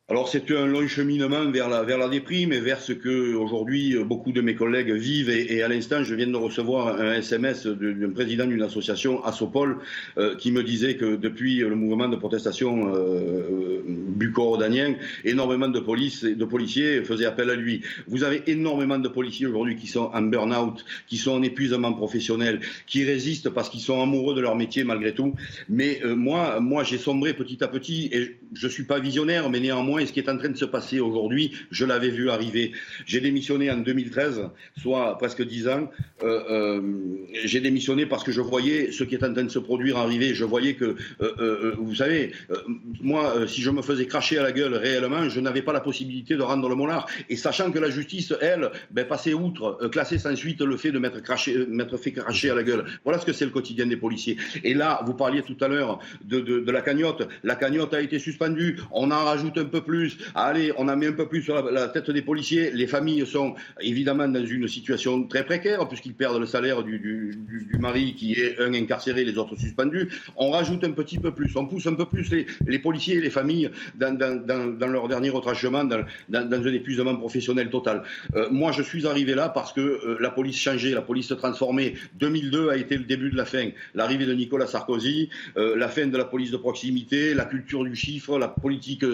Alors c'est un long cheminement vers la, vers la déprime et vers ce que aujourd'hui beaucoup de mes collègues vivent. Et, à l'instant, je viens de recevoir un SMS d'un président d'une association, Assopol, euh, qui me disait que depuis le mouvement de protestation euh, bucco-rodanien, énormément de, police, de policiers faisaient appel à lui. Vous avez énormément de policiers aujourd'hui qui sont en burn-out, qui sont en épuisement professionnel, qui résistent parce qu'ils sont amoureux de leur métier malgré tout. Mais euh, moi, moi j'ai sombré petit à petit et je ne suis pas visionnaire, mais néanmoins, et ce qui est en train de se passer aujourd'hui, je l'avais vu arriver. J'ai démissionné en 2013, soit presque dix ans. Euh, euh, j'ai démissionné parce que je voyais ce qui est en train de se produire arriver. Je voyais que, euh, vous savez, moi, si je me faisais cracher à la gueule réellement, je n'avais pas la possibilité de rendre le monard. Et sachant que la justice, elle, ben, passait outre, classait sans suite le fait de m'être fait cracher à la gueule. Voilà ce que c'est le quotidien des policiers. Et là, vous parliez tout à l'heure de, de la cagnotte. La cagnotte a été suspendue. On en rajoute un peu plus. Allez, on a mis un peu plus sur la, tête des policiers. Les familles sont évidemment dans une situation très précaire puisqu'ils perdent le salaire du, mari qui est un incarcéré, les autres suspendus. On rajoute un petit peu plus, on pousse un peu plus les, policiers et les familles dans leur dernier retranchement, dans, un épuisement professionnel total. Euh, moi, je suis arrivé là parce que euh, la police changeait, la police se transformait. 2002 a été le début de la fin. L'arrivée de Nicolas Sarkozy, euh, la fin de la police de proximité, la culture du chiffre, la politique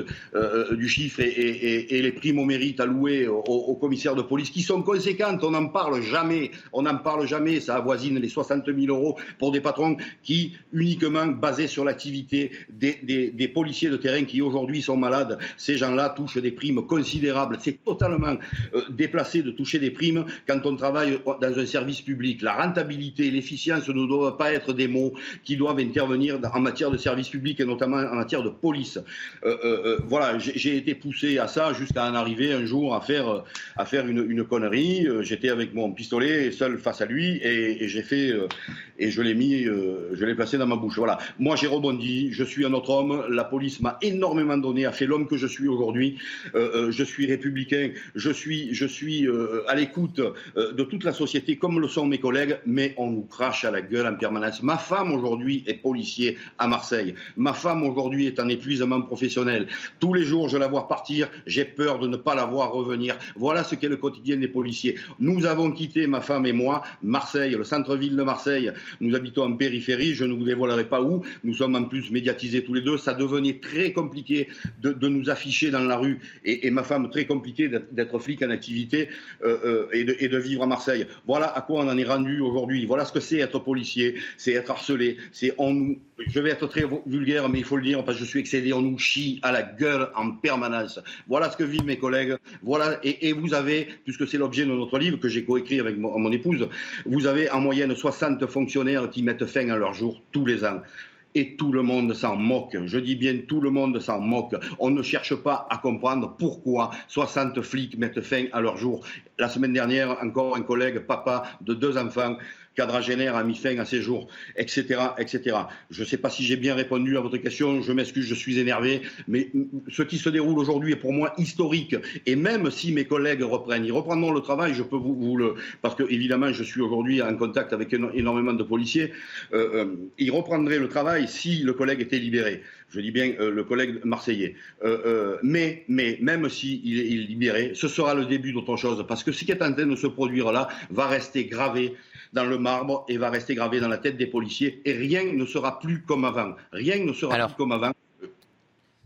du chiffre et, les primes au mérite allouées aux, commissaires de police qui sont conséquentes. On n'en parle jamais. On n'en parle jamais. Ça avoisine les 60 000 euros pour des patrons qui, uniquement basés sur l'activité des, policiers de terrain qui aujourd'hui sont malades, ces gens-là touchent des primes considérables. C'est totalement euh, déplacé de toucher des primes quand on travaille dans un service public. La rentabilité, l'efficience ne doivent pas être des mots qui doivent intervenir en matière de service public et notamment en matière de police. Euh, euh, voilà, j'ai été poussé à ça jusqu'à en arriver un jour à faire, à faire une, une connerie. J'étais avec mon pistolet seul face à lui et, j'ai fait et je l'ai mis, je l'ai placé dans ma bouche. Voilà. Moi, j'ai rebondi. Je suis un autre homme. La police m'a énormément donné, a fait l'homme que je suis aujourd'hui. Euh, je suis républicain, je suis, je suis euh, à l'écoute euh, de toute la société, comme le sont mes collègues, mais on nous crache à la gueule en permanence. Ma femme aujourd'hui est policier à Marseille. Ma femme aujourd'hui est en épuisement professionnel. Tous les jours, je la vois partir, j'ai peur de ne pas la voir revenir. Voilà ce qu'est le quotidien des policiers. Nous avons quitté, ma femme et moi, Marseille, le centre-ville de Marseille. Nous habitons en périphérie, je ne vous dévoilerai pas où. Nous sommes en plus médiatisés tous les deux. Ça devenait très compliqué de, nous afficher dans la rue. Et, ma femme, très compliqué d'être flic en activité euh, euh, et, de, et, de, vivre à Marseille. Voilà à quoi on en est rendu aujourd'hui. Voilà ce que c'est être policier, c'est être harcelé, c'est on nous. Je vais être très vulgaire, mais il faut le dire parce que je suis excédé. On nous chie à la gueule en permanence. Voilà ce que vivent mes collègues. Voilà et, vous avez, puisque c'est l'objet de notre livre que j'ai coécrit avec mon, mon épouse, vous avez en moyenne 60 fonctionnaires qui mettent fin à leur jour tous les ans et tout le monde s'en moque. Je dis bien tout le monde s'en moque. On ne cherche pas à comprendre pourquoi 60 flics mettent fin à leur jour. La semaine dernière, encore un collègue, papa de deux enfants, quadragénaire a mis fin à ses jours, etc. etc. Je ne sais pas si j'ai bien répondu à votre question, je m'excuse, je suis énervé, mais ce qui se déroule aujourd'hui est pour moi historique. Et même si mes collègues reprennent, ils reprendront le travail, je peux vous, vous le... Parce que, évidemment, je suis aujourd'hui en contact avec énormément de policiers, euh, euh, ils reprendraient le travail si le collègue était libéré. Je dis bien euh, le collègue marseillais. Mais, mais même s'il si est libéré, ce sera le début d'autre chose. Parce que ce qui est en train de se produire là va rester gravé dans le marbre et va rester gravé dans la tête des policiers et rien ne sera plus comme avant. Rien ne sera plus comme avant.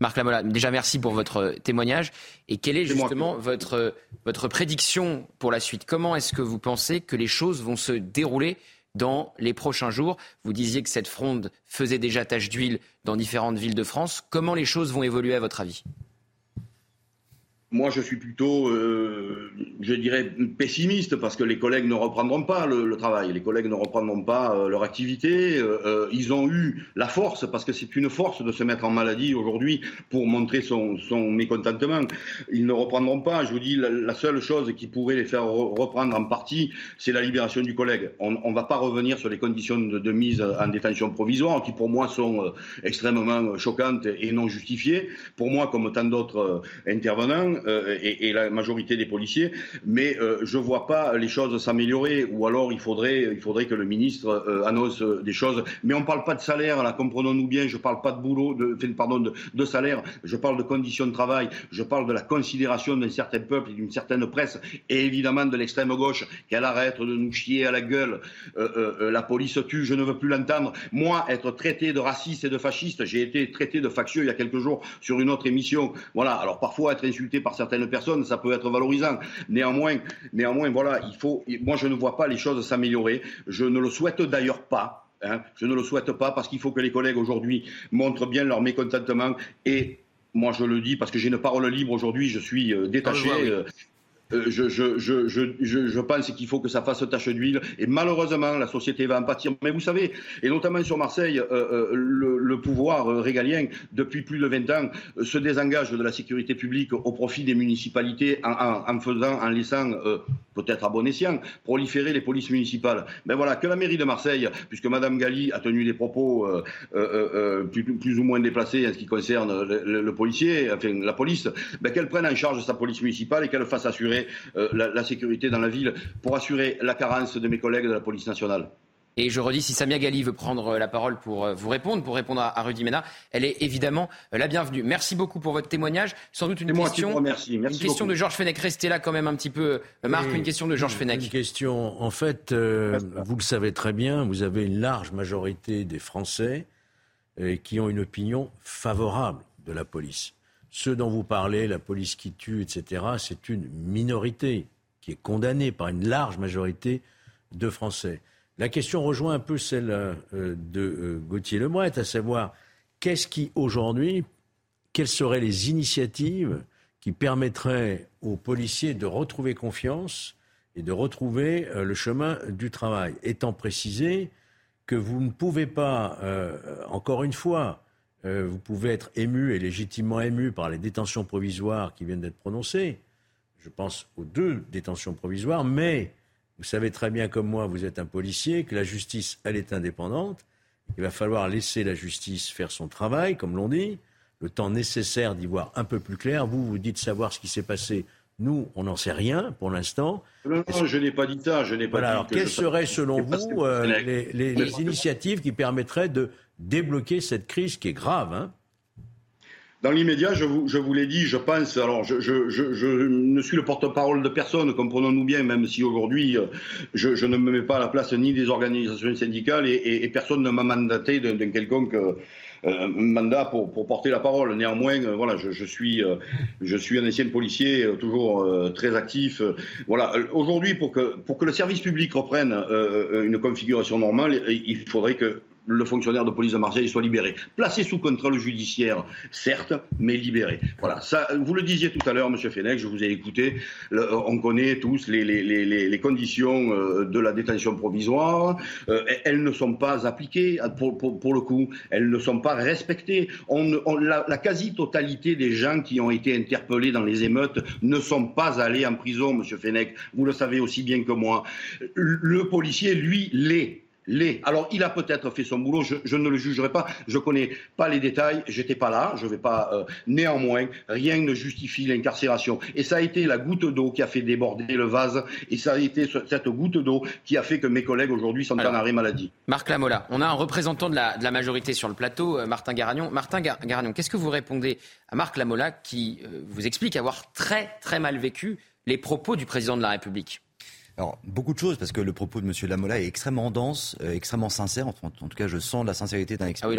Marc Lamola, déjà merci pour votre témoignage. Et quelle est justement votre, votre prédiction pour la suite? Comment est-ce que vous pensez que les choses vont se dérouler dans les prochains jours? Vous disiez que cette fronde faisait déjà tache d'huile dans différentes villes de France. Comment les choses vont évoluer à votre avis? Moi, je suis plutôt, euh, je dirais, pessimiste parce que les collègues ne reprendront pas le, travail, les collègues ne reprendront pas euh, leur activité. Euh, euh, ils ont eu la force, parce que c'est une force de se mettre en maladie aujourd'hui pour montrer son, mécontentement. Ils ne reprendront pas. Je vous dis, la, seule chose qui pourrait les faire re reprendre en partie, c'est la libération du collègue. On ne va pas revenir sur les conditions de, mise en détention provisoire, qui pour moi sont extrêmement choquantes et non justifiées. Pour moi, comme tant d'autres intervenants, euh, et, la majorité des policiers, mais euh, je ne vois pas les choses s'améliorer, ou alors il faudrait, il faudrait que le ministre euh, annonce des choses. Mais on ne parle pas de salaire, là, comprenons-nous bien, je ne parle pas de boulot, pardon, de, de, salaire, je parle de conditions de travail, je parle de la considération d'un certain peuple et d'une certaine presse, et évidemment de l'extrême gauche, qu'elle arrête de nous chier à la gueule, la police tue, je ne veux plus l'entendre. Moi, être traité de raciste et de fasciste, j'ai été traité de factieux il y a quelques jours sur une autre émission. Voilà, alors parfois être insulté par par certaines personnes, ça peut être valorisant. Néanmoins, néanmoins, voilà, il faut. Moi, je ne vois pas les choses s'améliorer. Je ne le souhaite d'ailleurs pas. Hein. Je ne le souhaite pas parce qu'il faut que les collègues aujourd'hui montrent bien leur mécontentement et moi je le dis parce que j'ai une parole libre aujourd'hui, je suis euh, détaché. Euh, euh, je, je, je, je, pense qu'il faut que ça fasse tache d'huile. Et malheureusement, la société va en pâtir. Mais vous savez, et notamment sur Marseille, euh, euh, le, pouvoir régalien, depuis plus de 20 ans, se désengage de la sécurité publique au profit des municipalités en, faisant, en laissant peut-être à bon escient, proliférer les polices municipales. Mais voilà, que la mairie de Marseille, puisque Madame Galli a tenu des propos euh, euh, plus, ou moins déplacés en ce qui concerne le, policier, enfin la police, ben, qu'elle prenne en charge sa police municipale et qu'elle fasse assurer la sécurité dans la ville pour assurer la carence de mes collègues de la police nationale. Et je redis, si Samia Gali veut prendre euh, la parole pour euh, vous répondre, pour répondre à, Rudy Mena, elle est évidemment euh, la bienvenue. Merci beaucoup pour votre témoignage. Sans doute une question, Merci une question de Georges Fenech. Restez là quand même un petit peu, Marc, une question de Georges Fenech. Une question, en fait, vous le savez très bien, vous avez une large majorité des Français qui ont une opinion favorable de la police. Ceux dont vous parlez, la police qui tue, etc., c'est une minorité qui est condamnée par une large majorité de Français. La question rejoint un peu celle euh, de euh, Gauthier Lebret, à savoir qu'est-ce qui aujourd'hui, quelles seraient les initiatives qui permettraient aux policiers de retrouver confiance et de retrouver euh, le chemin du travail, étant précisé que vous ne pouvez pas, encore une fois, vous pouvez être ému et légitimement ému par les détentions provisoires qui viennent d'être prononcées. Je pense aux deux détentions provisoires, mais vous savez très bien comme moi, vous êtes un policier, que la justice, elle est indépendante. Il va falloir laisser la justice faire son travail, comme l'on dit, le temps nécessaire d'y voir un peu plus clair. Vous, vous dites savoir ce qui s'est passé. Nous, on n'en sait rien pour l'instant. Non, non, je n'ai pas dit ça. Je n'ai pas dit alors, quelles seraient, selon vous, euh, les, initiatives qui permettraient de débloquer cette crise qui est grave hein dans l'immédiat, je vous, l'ai dit, je pense, alors je, ne suis le porte-parole de personne, comprenons-nous bien, même si aujourd'hui euh, je, ne me mets pas à la place ni des organisations syndicales et, personne ne m'a mandaté d'un quelconque euh, mandat pour, porter la parole. Néanmoins, euh, voilà, je, suis, euh, un ancien policier, toujours très actif. voilà, aujourd'hui, pour que le service public reprenne une configuration normale, il faudrait que le fonctionnaire de police de Marseille soit libéré. Placé sous contrôle judiciaire, certes, mais libéré. Voilà, vous le disiez tout à l'heure, Monsieur Fenech, je vous ai écouté, on connaît tous les, conditions euh, de la détention provisoire, euh, elles ne sont pas appliquées, pour, pour, le coup, elles ne sont pas respectées. La quasi-totalité des gens qui ont été interpellés dans les émeutes ne sont pas allés en prison, Monsieur Fenech, vous le savez aussi bien que moi. Le policier, lui, l'est alors, il a peut-être fait son boulot, je, ne le jugerai pas, je ne connais pas les détails, j'étais pas là, je vais pas. Euh, néanmoins, rien ne justifie l'incarcération. Et ça a été la goutte d'eau qui a fait déborder le vase, et ça a été cette goutte d'eau qui a fait que mes collègues aujourd'hui sont en arrêt maladie. Marc Lamola, on a un représentant de la, majorité sur le plateau, euh, Martin Garagnon. Martin Garagnon, qu'est-ce que vous répondez à Marc Lamola qui euh, vous explique avoir très très mal vécu les propos du président de la République? Alors, beaucoup de choses, parce que le propos de M. Lamola est extrêmement dense, euh, extrêmement sincère. En, en, tout cas, je sens la sincérité d'un ah oui,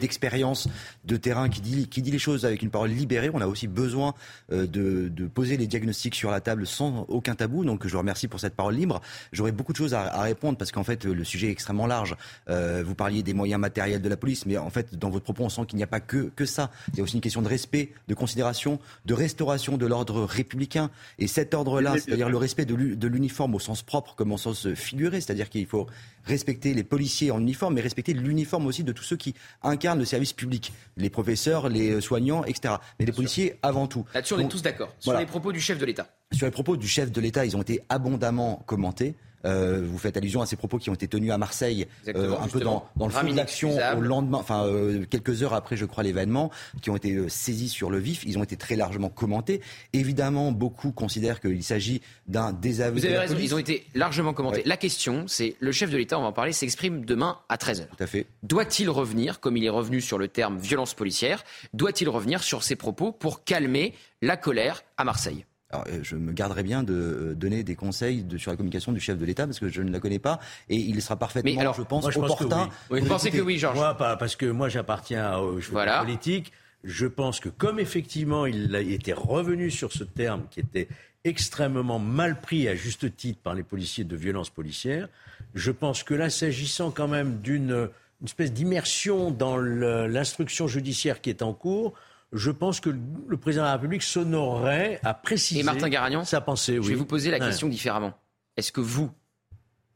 d'expérience de terrain qui dit, qui dit les choses avec une parole libérée. On a aussi besoin euh, de, de, poser les diagnostics sur la table sans aucun tabou. Donc, je vous remercie pour cette parole libre. J'aurais beaucoup de choses à, à répondre, parce qu'en fait, le sujet est extrêmement large. Euh, vous parliez des moyens matériels de la police, mais en fait, dans votre propos, on sent qu'il n'y a pas que, que ça. Il y a aussi une question de respect, de considération, de restauration de l'ordre républicain. Et cet ordre-là, c'est-à-dire le respect de l'union uniforme au sens propre comme au sens figuré, c'est-à-dire qu'il faut respecter les policiers en uniforme, mais respecter l'uniforme aussi de tous ceux qui incarnent le service public, les professeurs, les soignants, etc. Mais les policiers avant tout. Là-dessus, on est tous d'accord. Sur les propos du chef de l'État. Sur les propos du chef de l'État, ils ont été abondamment commentés. Euh, vous faites allusion à ces propos qui ont été tenus à Marseille, euh, un peu dans, dans le fond de l'action au lendemain, enfin euh, quelques heures après, je crois, l'événement, qui ont été saisis sur le vif. Ils ont été très largement commentés. Évidemment, beaucoup considèrent qu'il s'agit d'un désaveu. Vous avez raison, ils ont été largement commentés. La question, c'est le chef de l'État, on va en parler, s'exprime demain à 13h. Tout à fait. Doit-il revenir, comme il est revenu sur le terme violence policière, doit-il revenir sur ses propos pour calmer la colère à Marseille? Alors, euh, je me garderai bien de euh, donner des conseils de, sur la communication du chef de l'État parce que je ne la connais pas et il sera parfaitement, alors, je pense, opportun. Vous pensez que oui, Georges Moi, pas, parce que moi, j'appartiens au voilà. politique. Je pense que comme effectivement il a été revenu sur ce terme qui était extrêmement mal pris à juste titre par les policiers de violence policière, je pense que là, s'agissant quand même d'une espèce d'immersion dans l'instruction judiciaire qui est en cours, je pense que le président de la République s'honorerait à préciser Et Martin Garagnon, sa pensée. Oui. Je vais vous poser la question différemment. Est-ce que vous,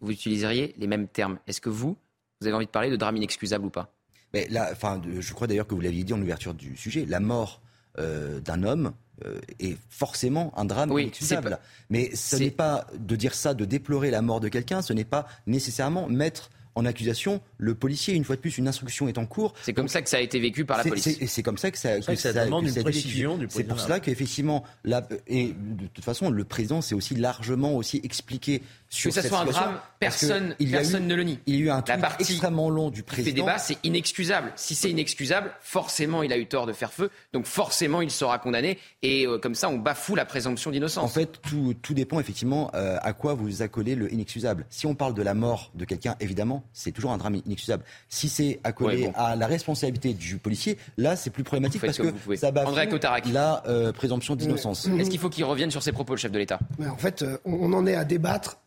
vous utiliseriez les mêmes termes? Est-ce que vous, vous avez envie de parler de drame inexcusable ou pas? Mais là, enfin, je crois d'ailleurs que vous l'aviez dit en ouverture du sujet, la mort euh, d'un homme euh, est forcément un drame Oui, inexcusable. pas- Mais ce n'est pas de dire ça, de déplorer la mort de quelqu'un, ce n'est pas nécessairement mettre en accusation le policier. Une fois de plus, une instruction est en cours. C'est comme ça que ça a été vécu par la police. c'est- c'est comme ça que ça, ça que ça demande que une ça a été vécu. précision du C'est président pour la cela qu'effectivement, là, et de toute façon, le président s'est aussi largement aussi expliqué sur Que ça cette soit un drame, personne, il a eu- personne ne le nie. Il y a eu un La tweet extrêmement long du qui fait président. débat, c'est inexcusable. Si c'est inexcusable, forcément il a eu tort de faire feu, donc forcément il sera condamné, et euh, comme ça on bafoue la présomption d'innocence. En fait, tout, tout dépend effectivement euh, à quoi vous accolez le inexcusable. Si on parle de la mort de quelqu'un, évidemment, c'est toujours un drame inexcusable. Si c'est accolé Ouais, bon. à la responsabilité du policier, là, c'est plus problématique parce que vous pouvez. ça Cotarac. la euh, présomption d'innocence. Est-ce qu'il faut qu'il revienne sur ses propos, le chef de l'État? Mais en fait, euh, on on en est à débattre.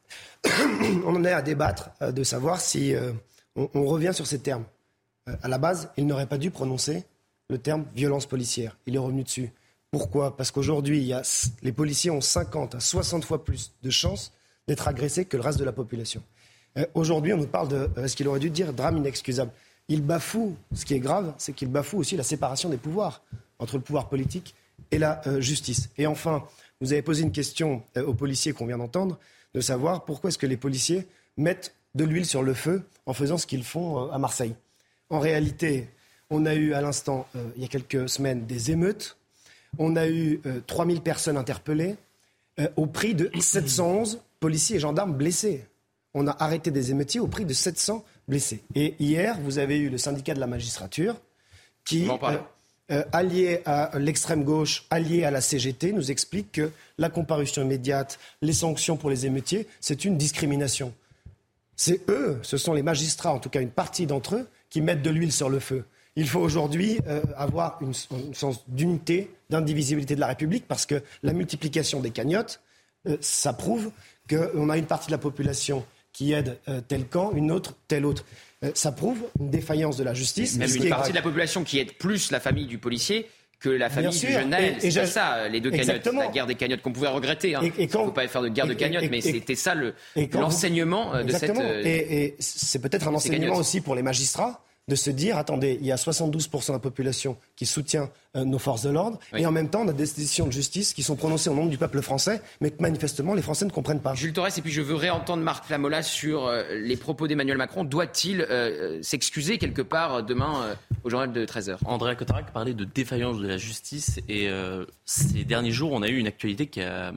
(coughs) on en est à débattre euh, de savoir si euh, on, on revient sur ces termes. Euh, à la base, il n'aurait pas dû prononcer le terme violence policière. Il est revenu dessus. Pourquoi? Parce qu'aujourd'hui, les policiers ont 50 à 60 fois plus de chances d'être agressés que le reste de la population. Euh, Aujourd'hui, on nous parle de euh, ce qu'il aurait dû dire drame inexcusable. Il bafoue, ce qui est grave, c'est qu'il bafoue aussi la séparation des pouvoirs entre le pouvoir politique et la euh, justice. Et enfin, vous avez posé une question aux policiers qu'on vient d'entendre, de savoir pourquoi est-ce que les policiers mettent de l'huile sur le feu en faisant ce qu'ils font à Marseille. En réalité, on a eu à l'instant, il y a quelques semaines, des émeutes. On a eu euh, 3000 personnes interpellées au prix de 711 policiers et gendarmes blessés. On a arrêté des émeutiers au prix de 700 blessés. Et hier, vous avez eu le syndicat de la magistrature qui, euh, euh, allié à l'extrême gauche, allié à la CGT, nous explique que la comparution immédiate, les sanctions pour les émeutiers, c'est une discrimination. C'est eux, ce sont les magistrats, en tout cas une partie d'entre eux, qui mettent de l'huile sur le feu. Il faut aujourd'hui euh, avoir une, un sens d'unité, d'indivisibilité de la République, parce que la multiplication des cagnottes, ça prouve qu'on a une partie de la population qui aide euh, tel camp, une autre tel autre. Euh, ça prouve une défaillance de la justice. Même une est partie de la population qui aide plus la famille du policier que la famille du jeune Naël. Et- et C'est ça, les deux cagnottes. La guerre des cagnottes qu'on pouvait regretter. Hein. Et- et Il ne quand- faut pas faire de guerre de cagnottes, mais c'était ça quand l'enseignement euh, de cette... Euh, Et, c'est peut-être un enseignement cagnottes. aussi pour les magistrats de se dire, attendez, il y a 72% de la population qui soutient euh, nos forces de l'ordre, Oui. et en même temps, on a des décisions de justice qui sont prononcées au nom du peuple français, mais que manifestement, les Français ne comprennent pas. Jules Torres, et puis je veux réentendre Marc Lamola sur euh, les propos d'Emmanuel Macron. Doit-il euh, s'excuser quelque part demain euh, au journal de 13h André Cotarac parlait de défaillance de la justice et euh, ces derniers jours, on a eu une actualité qui a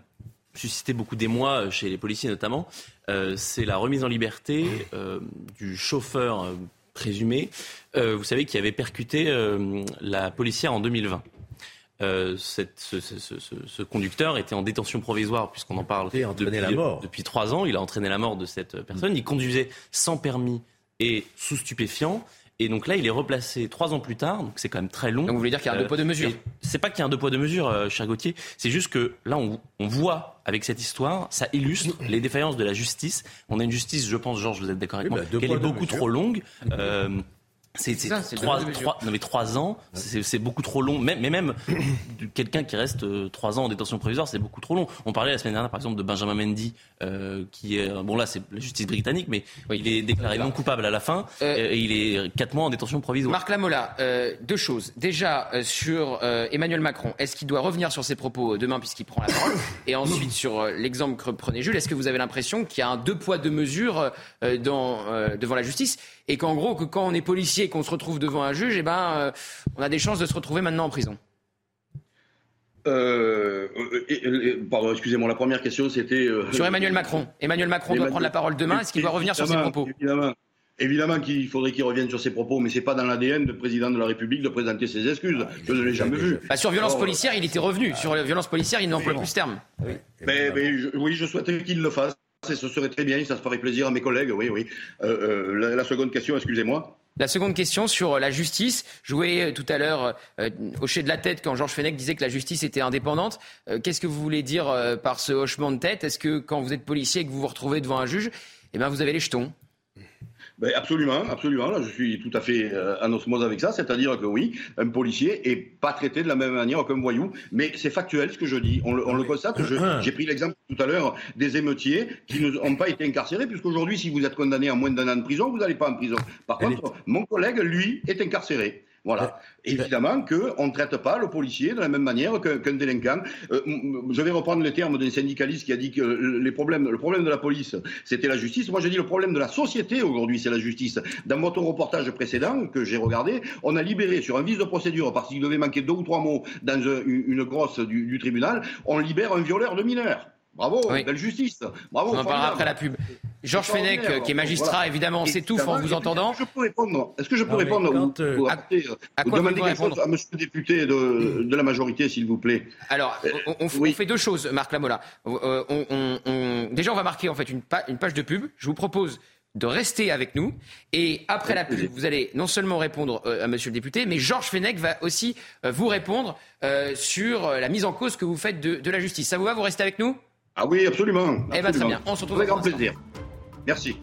suscité beaucoup d'émoi chez les policiers notamment. Euh, c'est la remise en liberté euh, du chauffeur euh, présumé, euh, vous savez, qui avait percuté euh, la policière en 2020. Euh, cette- ce, ce- ce- ce- ce conducteur était en détention provisoire, puisqu'on en parle depuis, la mort. depuis trois ans. Il a entraîné la mort de cette personne. Il conduisait sans permis et sous stupéfiant. Et donc là, il est replacé trois ans plus tard. Donc c'est quand même très long. Donc vous voulez dire qu'il y a un deux poids, deux mesures et C'est pas qu'il y a un deux poids deux mesures, euh, cher Gauthier. C'est juste que là, on, on voit avec cette histoire, ça illustre les défaillances de la justice. On a une justice, je pense, Georges, vous êtes d'accord avec Oui, moi, bah, qu'elle est beaucoup mesures. trop longue. Euh, c'est trois, trois- non mais trois ans, c'est beaucoup trop long. Même, mais même (coughs) quelqu'un qui reste euh, trois ans en détention provisoire, c'est beaucoup trop long. On parlait la semaine dernière, par exemple, de Benjamin Mendy, euh, qui est bon là, c'est la justice britannique, mais Oui. il est déclaré non coupable à la fin Euh, et il est quatre mois en détention provisoire. Marc Lamola, euh, deux choses. Déjà, euh, sur euh, Emmanuel Macron, est-ce qu'il doit revenir sur ses propos euh, demain puisqu'il prend la parole (coughs) Et ensuite, sur euh, l'exemple que prenait Jules, est-ce que vous avez l'impression qu'il y a un deux poids, deux mesures euh, dans, euh, devant la justice Et qu'en gros, que quand on est policier et qu'on se retrouve devant un juge, eh ben, euh, on a des chances de se retrouver maintenant en prison Euh, et- et- pardon, excusez-moi, la première question c'était. euh, Sur Emmanuel Macron. Emmanuel Macron doit prendre la parole demain. Est-ce qu'il doit revenir sur ses propos Évidemment. Évidemment qu'il faudrait qu'il revienne sur ses propos, mais c'est pas dans l'ADN de président de la République de présenter ses excuses. Je ne l'ai jamais vu. Bah, Sur violence Alors, policière, il était revenu. Sur la violence policière, il n'emploie plus ce terme. Mais, mais je- oui, je souhaiterais qu'il le fasse. Ce serait très bien, ça se ferait plaisir à mes collègues. Oui, oui. Euh, euh, la, seconde question, excusez-moi. La seconde question sur la justice. Je euh, tout à l'heure euh, hocher de la tête quand Georges Fenech disait que la justice était indépendante. Euh, Qu'est-ce que vous voulez dire euh, par ce hochement de tête? Est-ce que quand vous êtes policier et que vous vous retrouvez devant un juge, eh ben vous avez les jetons? Ben, absolument, absolument. Là, je suis tout à fait euh, en osmose avec ça. C'est-à-dire que oui, un policier est pas traité de la même manière qu'un voyou. Mais c'est factuel ce que je dis. On le, on le constate. Je- J'ai pris l'exemple tout à l'heure des émeutiers qui n'ont pas été incarcérés, puisqu'aujourd'hui, si vous êtes condamné à moins d'un an de prison, vous n'allez pas en prison. Par Elle contre, mon collègue, lui, est incarcéré. Voilà. Évidemment qu'on ne traite pas le policier de la même manière qu'un délinquant. Euh, je vais reprendre les termes d'un syndicaliste qui a dit que les problèmes, le problème de la police, c'était la justice. Moi, je dis le problème de la société aujourd'hui, c'est la justice. Dans votre reportage précédent que j'ai regardé, on a libéré sur un vice de procédure, parce qu'il devait manquer deux ou trois mots dans une grosse du, du tribunal, on libère un violeur de mineur. Bravo, belle justice. Bravo. On en parlera après la pub. Georges Fenech, qui est magistrat, évidemment, on s'étouffe en vous entendant. Est-ce que je peux répondre, est-ce que je peux répondre quand, euh, à, quoi demander quelque chose à monsieur le député de, de la majorité, s'il vous plaît? Alors, on, on, fait deux choses, Marc Lamola. Euh, déjà, on va marquer en fait une, une page de pub. Je vous propose de rester avec nous. Et après la pub, vous allez non seulement répondre euh, à Monsieur le député, mais Georges Fenech va aussi vous répondre sur la mise en cause que vous faites de, de la justice. Ça vous va Vous restez avec nous? Ah oui, absolument. Eh bien, très bien. On se retrouve avec grand plaisir. Merci.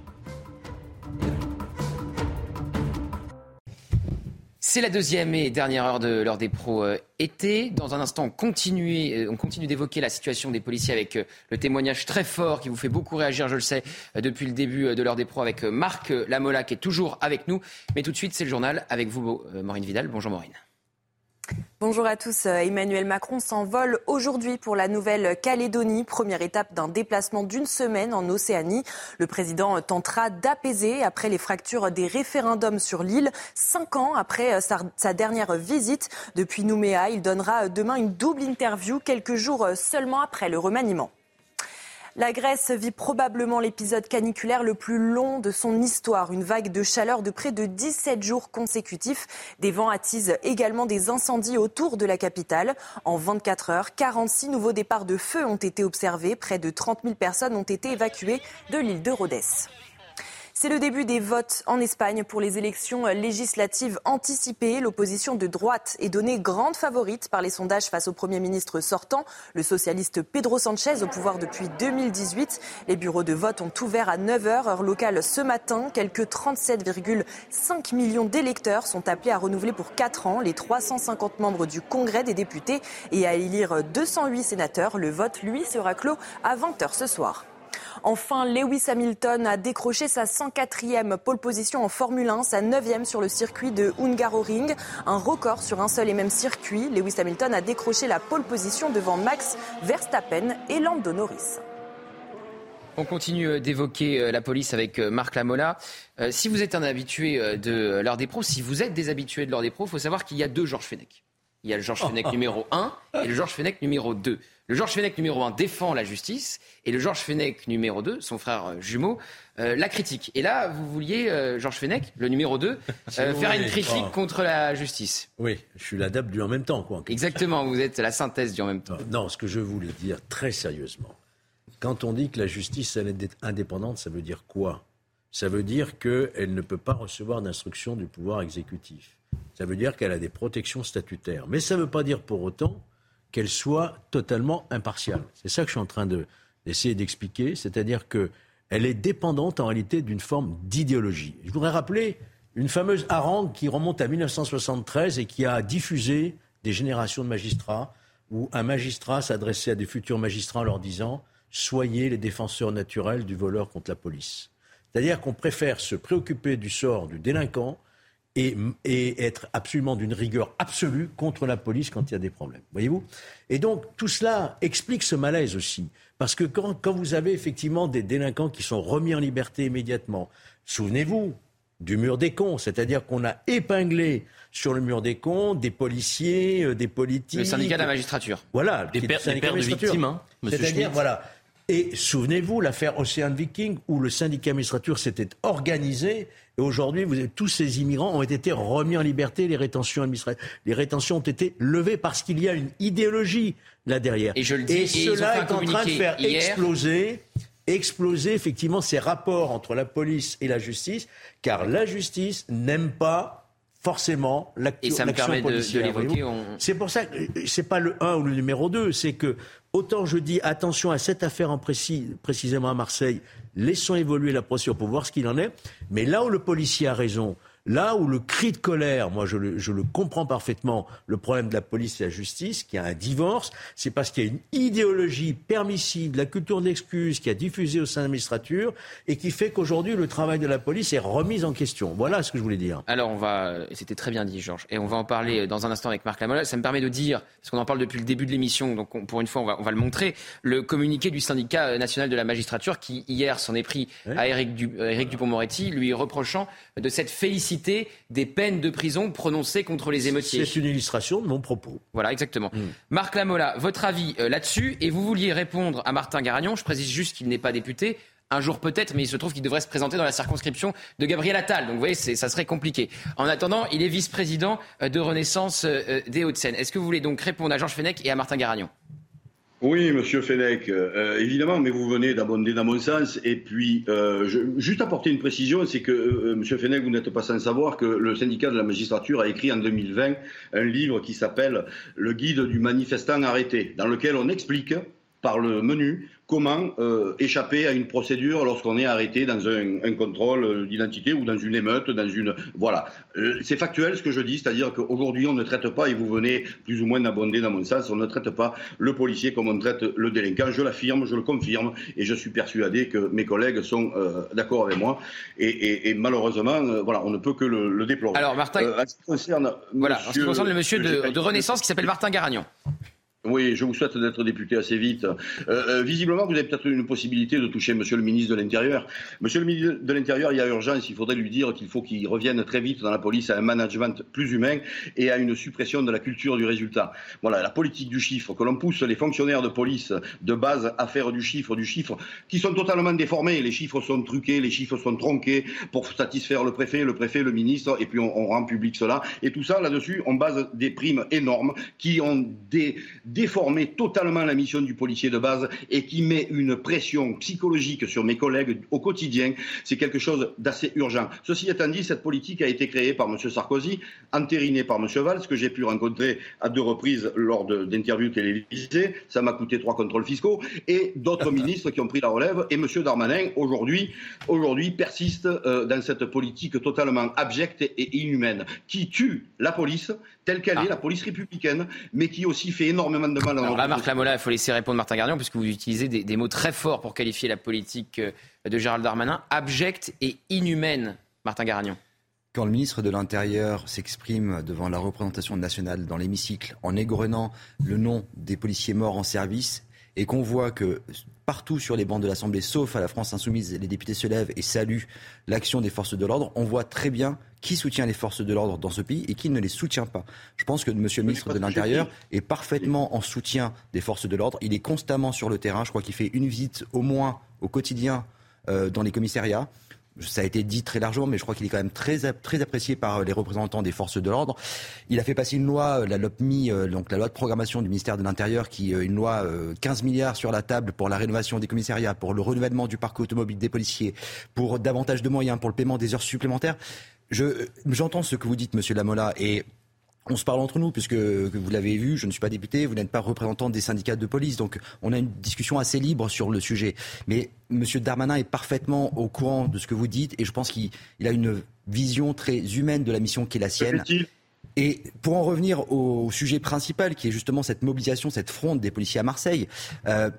C'est la deuxième et dernière heure de l'heure des pros euh, été. Dans un instant, on continue, euh, on continue d'évoquer la situation des policiers avec euh, le témoignage très fort qui vous fait beaucoup réagir, je le sais, depuis le début de l'heure des pros avec Marc Lamola qui est toujours avec nous. Mais tout de suite, c'est le journal avec vous, Maureen Vidal. Bonjour Maureen. Bonjour à tous. Emmanuel Macron s'envole aujourd'hui pour la Nouvelle-Calédonie, première étape d'un déplacement d'une semaine en Océanie. Le président tentera d'apaiser après les fractures des référendums sur l'île. Cinq ans après sa, dernière visite depuis Nouméa, il donnera demain une double interview quelques jours seulement après le remaniement. La Grèce vit probablement l'épisode caniculaire le plus long de son histoire. Une vague de chaleur de près de 17 jours consécutifs. Des vents attisent également des incendies autour de la capitale. En 24 heures, 46 nouveaux départs de feu ont été observés. Près de 30 000 personnes ont été évacuées de l'île de Rhodes. C'est le début des votes en Espagne pour les élections législatives anticipées. L'opposition de droite est donnée grande favorite par les sondages face au Premier ministre sortant, le socialiste Pedro Sanchez, au pouvoir depuis 2018. Les bureaux de vote ont ouvert à 9h, heure locale, ce matin. Quelques 37,5 millions d'électeurs sont appelés à renouveler pour 4 ans les 350 membres du Congrès des députés et à élire 208 sénateurs. Le vote, lui, sera clos à 20h ce soir. Enfin, Lewis Hamilton a décroché sa 104e pole position en Formule 1, sa 9e sur le circuit de Hungaroring, un record sur un seul et même circuit. Lewis Hamilton a décroché la pole position devant Max Verstappen et Lando Norris. On continue d'évoquer euh, la police avec euh, Marc Lamola. Euh, si vous êtes un habitué de l'heure des pros, si vous êtes des habitués de l'heure des pros, il faut savoir qu'il y a deux Georges Fenech. Il y a le Georges Fenech numéro 1 et le Georges Fenech numéro 2. Le Georges Fenech numéro 1 défend la justice et le Georges Fenech numéro 2, son frère euh, jumeau, euh, la critique. Et là, vous vouliez, euh, Georges Fenech, le numéro 2, (laughs) faire une critique contre la justice. Oui, je suis l'adepte du en même temps. Quoi, Exactement, vous êtes la synthèse du en même temps. Non, ce que je voulais dire très sérieusement, quand on dit que la justice elle est indépendante, ça veut dire quoi? Ça veut dire qu'elle ne peut pas recevoir d'instructions du pouvoir exécutif. Ça veut dire qu'elle a des protections statutaires. Mais ça ne veut pas dire pour autant qu'elle soit totalement impartiale. C'est ça que je suis en train d'essayer d'expliquer, c'est-à-dire qu'elle est dépendante en réalité d'une forme d'idéologie. Je voudrais rappeler une fameuse harangue qui remonte à 1973 et qui a diffusé des générations de magistrats, où un magistrat s'adressait à des futurs magistrats en leur disant Soyez les défenseurs naturels du voleur contre la police. C'est-à-dire qu'on préfère se préoccuper du sort du délinquant et, être absolument d'une rigueur absolue contre la police quand il y a des problèmes. Voyez-vous? Et donc, tout cela explique ce malaise aussi. Parce que quand, quand vous avez effectivement des délinquants qui sont remis en liberté immédiatement, souvenez-vous du mur des cons, c'est-à-dire qu'on a épinglé sur le mur des cons des policiers, euh, des politiques. Le syndicat de la magistrature. Voilà, des, pères, pères de victimes, hein, C'est-à-dire, voilà. Et souvenez-vous, l'affaire Ocean Viking, où le syndicat magistrature s'était organisé et aujourd'hui, tous ces immigrants ont été remis en liberté, les rétentions administratives, les rétentions ont été levées parce qu'il y a une idéologie là derrière. Et je le dis, et, cela est en train de faire exploser exploser effectivement ces rapports entre la police et la justice, car la justice n'aime pas forcément l'action policière. C'est pour ça que c'est pas le 1 ou le numéro 2, c'est que autant je dis attention à cette affaire en précis, précisément à Marseille, laissons évoluer la procédure pour voir ce qu'il en est. Mais là où le policier a raison, Là où le cri de colère, moi je le, je le comprends parfaitement, le problème de la police et de la justice, qui a un divorce, c'est parce qu'il y a une idéologie permissive, la culture d'excuse qui a diffusé au sein de l'administrature et qui fait qu'aujourd'hui le travail de la police est remis en question. Voilà ce que je voulais dire. Alors on va, c'était très bien dit Georges, et on va en parler dans un instant avec Marc Lamola. Ça me permet de dire, parce qu'on en parle depuis le début de l'émission, donc pour une fois on va, on va, le montrer, le communiqué du syndicat national de la magistrature qui hier s'en est pris à Éric, Dupont-Moretti, lui reprochant de cette félicité des peines de prison prononcées contre les émeutiers. C'est une illustration de mon propos. Voilà, exactement. Mm. Marc Lamola, votre avis euh, là-dessus Et vous vouliez répondre à Martin Garagnon. Je précise juste qu'il n'est pas député. Un jour peut-être, mais il se trouve qu'il devrait se présenter dans la circonscription de Gabriel Attal. Donc vous voyez, ça serait compliqué. En attendant, il est vice-président euh, de Renaissance euh, des Hauts-de-Seine. Est-ce que vous voulez donc répondre à Georges Fenech et à Martin Garagnon? Oui, Monsieur Fenech, euh, évidemment, mais vous venez d'abonder dans mon sens. Et puis, euh, je, juste apporter une précision, c'est que euh, Monsieur Fenech, vous n'êtes pas sans savoir que le syndicat de la magistrature a écrit en 2020 un livre qui s'appelle Le guide du manifestant arrêté, dans lequel on explique par le menu comment euh, échapper à une procédure lorsqu'on est arrêté dans un, contrôle d'identité ou dans une émeute, dans une voilà. Euh, c'est factuel ce que je dis, c'est-à-dire qu'aujourd'hui on ne traite pas et vous venez plus ou moins d'abonder dans mon sens, on ne traite pas le policier comme on traite le délinquant. Je l'affirme, je le confirme et je suis persuadé que mes collègues sont euh, d'accord avec moi et, malheureusement voilà on ne peut que le, déplorer. Alors Martin, en ce qui concerne, voilà, en ce qui concerne le monsieur de, de Renaissance qui s'appelle Martin Garagnon. Oui, je vous souhaite d'être député assez vite. Euh, euh, visiblement, vous avez peut-être une possibilité de toucher Monsieur le ministre de l'Intérieur. Monsieur le ministre de l'Intérieur, il y a urgence. Il faudrait lui dire qu'il faut qu'il revienne très vite dans la police à un management plus humain et à une suppression de la culture du résultat. Voilà, la politique du chiffre, que l'on pousse les fonctionnaires de police de base à faire du chiffre, du chiffre, qui sont totalement déformés. Les chiffres sont truqués, les chiffres sont tronqués pour satisfaire le préfet, le préfet, le ministre, et puis on, on rend public cela. Et tout ça, là-dessus, on base des primes énormes qui ont des déformer totalement la mission du policier de base et qui met une pression psychologique sur mes collègues au quotidien, c'est quelque chose d'assez urgent. Ceci étant dit, cette politique a été créée par M. Sarkozy, entérinée par M. Valls, que j'ai pu rencontrer à deux reprises lors d'interviews télévisées. Ça m'a coûté trois contrôles fiscaux et d'autres (laughs) ministres qui ont pris la relève. Et M. Darmanin, aujourd'hui, aujourd'hui persiste euh, dans cette politique totalement abjecte et inhumaine qui tue la police telle qu'elle est, ah. la police républicaine, mais qui aussi fait énormément de mal. Alors là, Marc Lamola, il faut laisser répondre Martin Gardion, puisque vous utilisez des, mots très forts pour qualifier la politique euh, de Gérald Darmanin, abjecte et inhumaine, Martin Garagnon. Quand le ministre de l'Intérieur s'exprime devant la représentation nationale dans l'hémicycle en égrenant le nom des policiers morts en service et qu'on voit que partout sur les bancs de l'Assemblée, sauf à la France insoumise, les députés se lèvent et saluent l'action des forces de l'ordre, on voit très bien qui soutient les forces de l'ordre dans ce pays et qui ne les soutient pas. Je pense que Monsieur le ministre de l'Intérieur est parfaitement en soutien des forces de l'ordre. Il est constamment sur le terrain. Je crois qu'il fait une visite au moins au quotidien euh, dans les commissariats ça a été dit très largement, mais je crois qu'il est quand même très, très apprécié par les représentants des forces de l'ordre. Il a fait passer une loi, euh, la LOPMI, euh, donc la loi de programmation du ministère de l'Intérieur, qui euh, une loi 15 milliards sur la table pour la rénovation des commissariats, pour le renouvellement du parc automobile des policiers, pour davantage de moyens, pour le paiement des heures supplémentaires. J'entends ce que vous dites, Monsieur Lamola, et on se parle entre nous, puisque vous l'avez vu, je ne suis pas député, vous n'êtes pas représentant des syndicats de police, donc on a une discussion assez libre sur le sujet. Mais M. Darmanin est parfaitement au courant de ce que vous dites, et je pense qu'il a une vision très humaine de la mission qui est la sienne. Et pour en revenir au sujet principal, qui est justement cette mobilisation, cette fronde des policiers à Marseille, euh,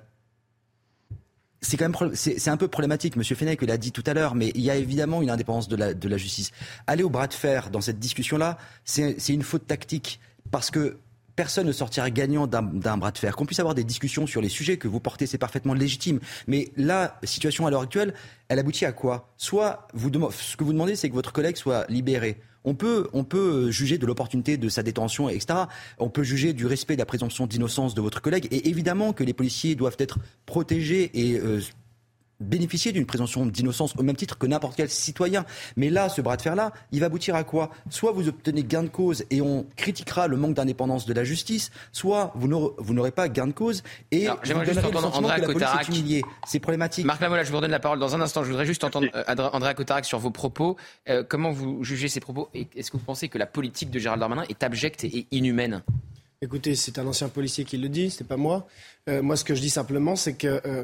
c'est quand même c'est un peu problématique. Monsieur Fenech l'a dit tout à l'heure, mais il y a évidemment une indépendance de la, de la justice. Aller au bras de fer dans cette discussion-là, c'est une faute tactique parce que personne ne sortira gagnant d'un bras de fer. Qu'on puisse avoir des discussions sur les sujets que vous portez, c'est parfaitement légitime. Mais la situation à l'heure actuelle, elle aboutit à quoi? Soit vous, ce que vous demandez, c'est que votre collègue soit libéré. On peut, on peut juger de l'opportunité de sa détention, etc. On peut juger du respect de la présomption d'innocence de votre collègue. Et évidemment que les policiers doivent être protégés et euh, bénéficier d'une présomption d'innocence au même titre que n'importe quel citoyen. Mais là, ce bras de fer-là, il va aboutir à quoi? Soit vous obtenez gain de cause et on critiquera le manque d'indépendance de la justice, soit vous n'aurez pas gain de cause et vous donnerez le sentiment que la police est humiliée. C'est problématique. Marc Lamola, je vous redonne la parole dans un instant. Je voudrais juste entendre euh, André Cotarac sur vos propos. Euh, comment vous jugez ces propos Est-ce que vous pensez que la politique de Gérald Darmanin est abjecte et inhumaine? Écoutez, c'est un ancien policier qui le dit, c'est pas moi. Euh, moi, ce que je dis simplement, c'est que Euh,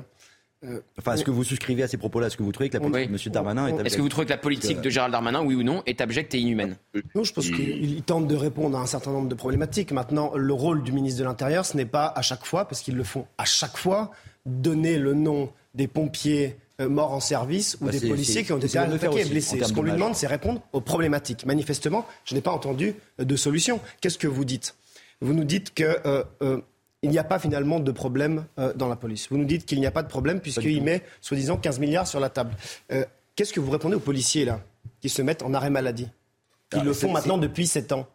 enfin, est-ce que vous souscrivez à ces propos-là? Est-ce que vous trouvez que la politique de M. Darmanin est Est-ce que vous trouvez que la politique de Gérald Darmanin, oui ou non, est abjecte et inhumaine? Non, je pense qu'il tente de répondre à un certain nombre de problématiques. Maintenant, le rôle du ministre de l'Intérieur, ce n'est pas à chaque fois, parce qu'ils le font à chaque fois, donner le nom des pompiers euh, morts en service ou Bah, des policiers qui ont été attaqués et blessés. Ce qu'on lui demande, c'est répondre aux problématiques. Manifestement, je n'ai pas entendu euh, de solution. Qu'est-ce que vous dites? Vous nous dites que euh, euh, il n'y a pas finalement de problème euh, dans la police. Vous nous dites qu'il n'y a pas de problème puisqu'il met, soi-disant, 15 milliards sur la table. Euh, Qu'est-ce que vous répondez aux policiers, là, qui se mettent en arrêt maladie? Qui Ah, le font maintenant depuis 7 ans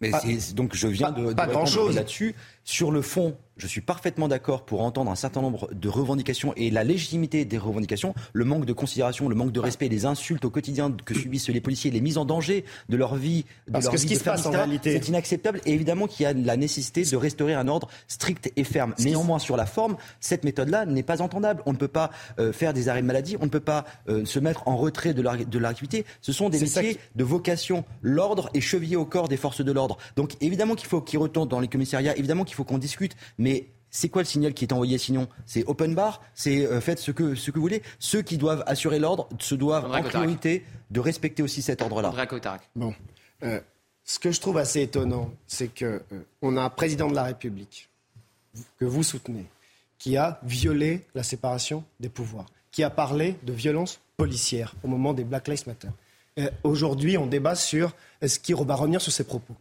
Mais Pas- donc je viens de, de pas répondre grand-chose. là-dessus. Sur le fond, je suis parfaitement d'accord pour entendre un certain nombre de revendications et la légitimité des revendications, le manque de considération, le manque de respect, les insultes au quotidien que subissent les policiers, les mises en danger de leur vie, de Parce leur que vie ce qui de se passe en réalité- c'est inacceptable et évidemment qu'il y a la nécessité de restaurer un ordre strict et ferme. Néanmoins, sur la forme, cette méthode-là n'est pas entendable. On ne peut pas euh, faire des arrêts de maladie, on ne peut pas euh, se mettre en retrait de leur, de leur activité. Ce sont des métiers de vocation. L'ordre est chevillé au corps des forces de l'ordre. Donc évidemment qu'il faut qu'ils retournent dans les commissariats, évidemment qu'il faut qu'on discute, mais c'est quoi le signal qui est envoyé sinon C'est open bar, c'est euh, faites ce que, ce que vous voulez. Ceux qui doivent assurer l'ordre se doivent André en Cotarac. priorité de respecter aussi cet ordre-là. Bon. Euh, ce que je trouve assez étonnant, c'est que euh, on a un président de la République que vous soutenez, qui a violé la séparation des pouvoirs, qui a parlé de violence policière au moment des Black Lives Matter. Euh, Aujourd'hui, on débat sur est-ce qu'il va revenir sur ses propos?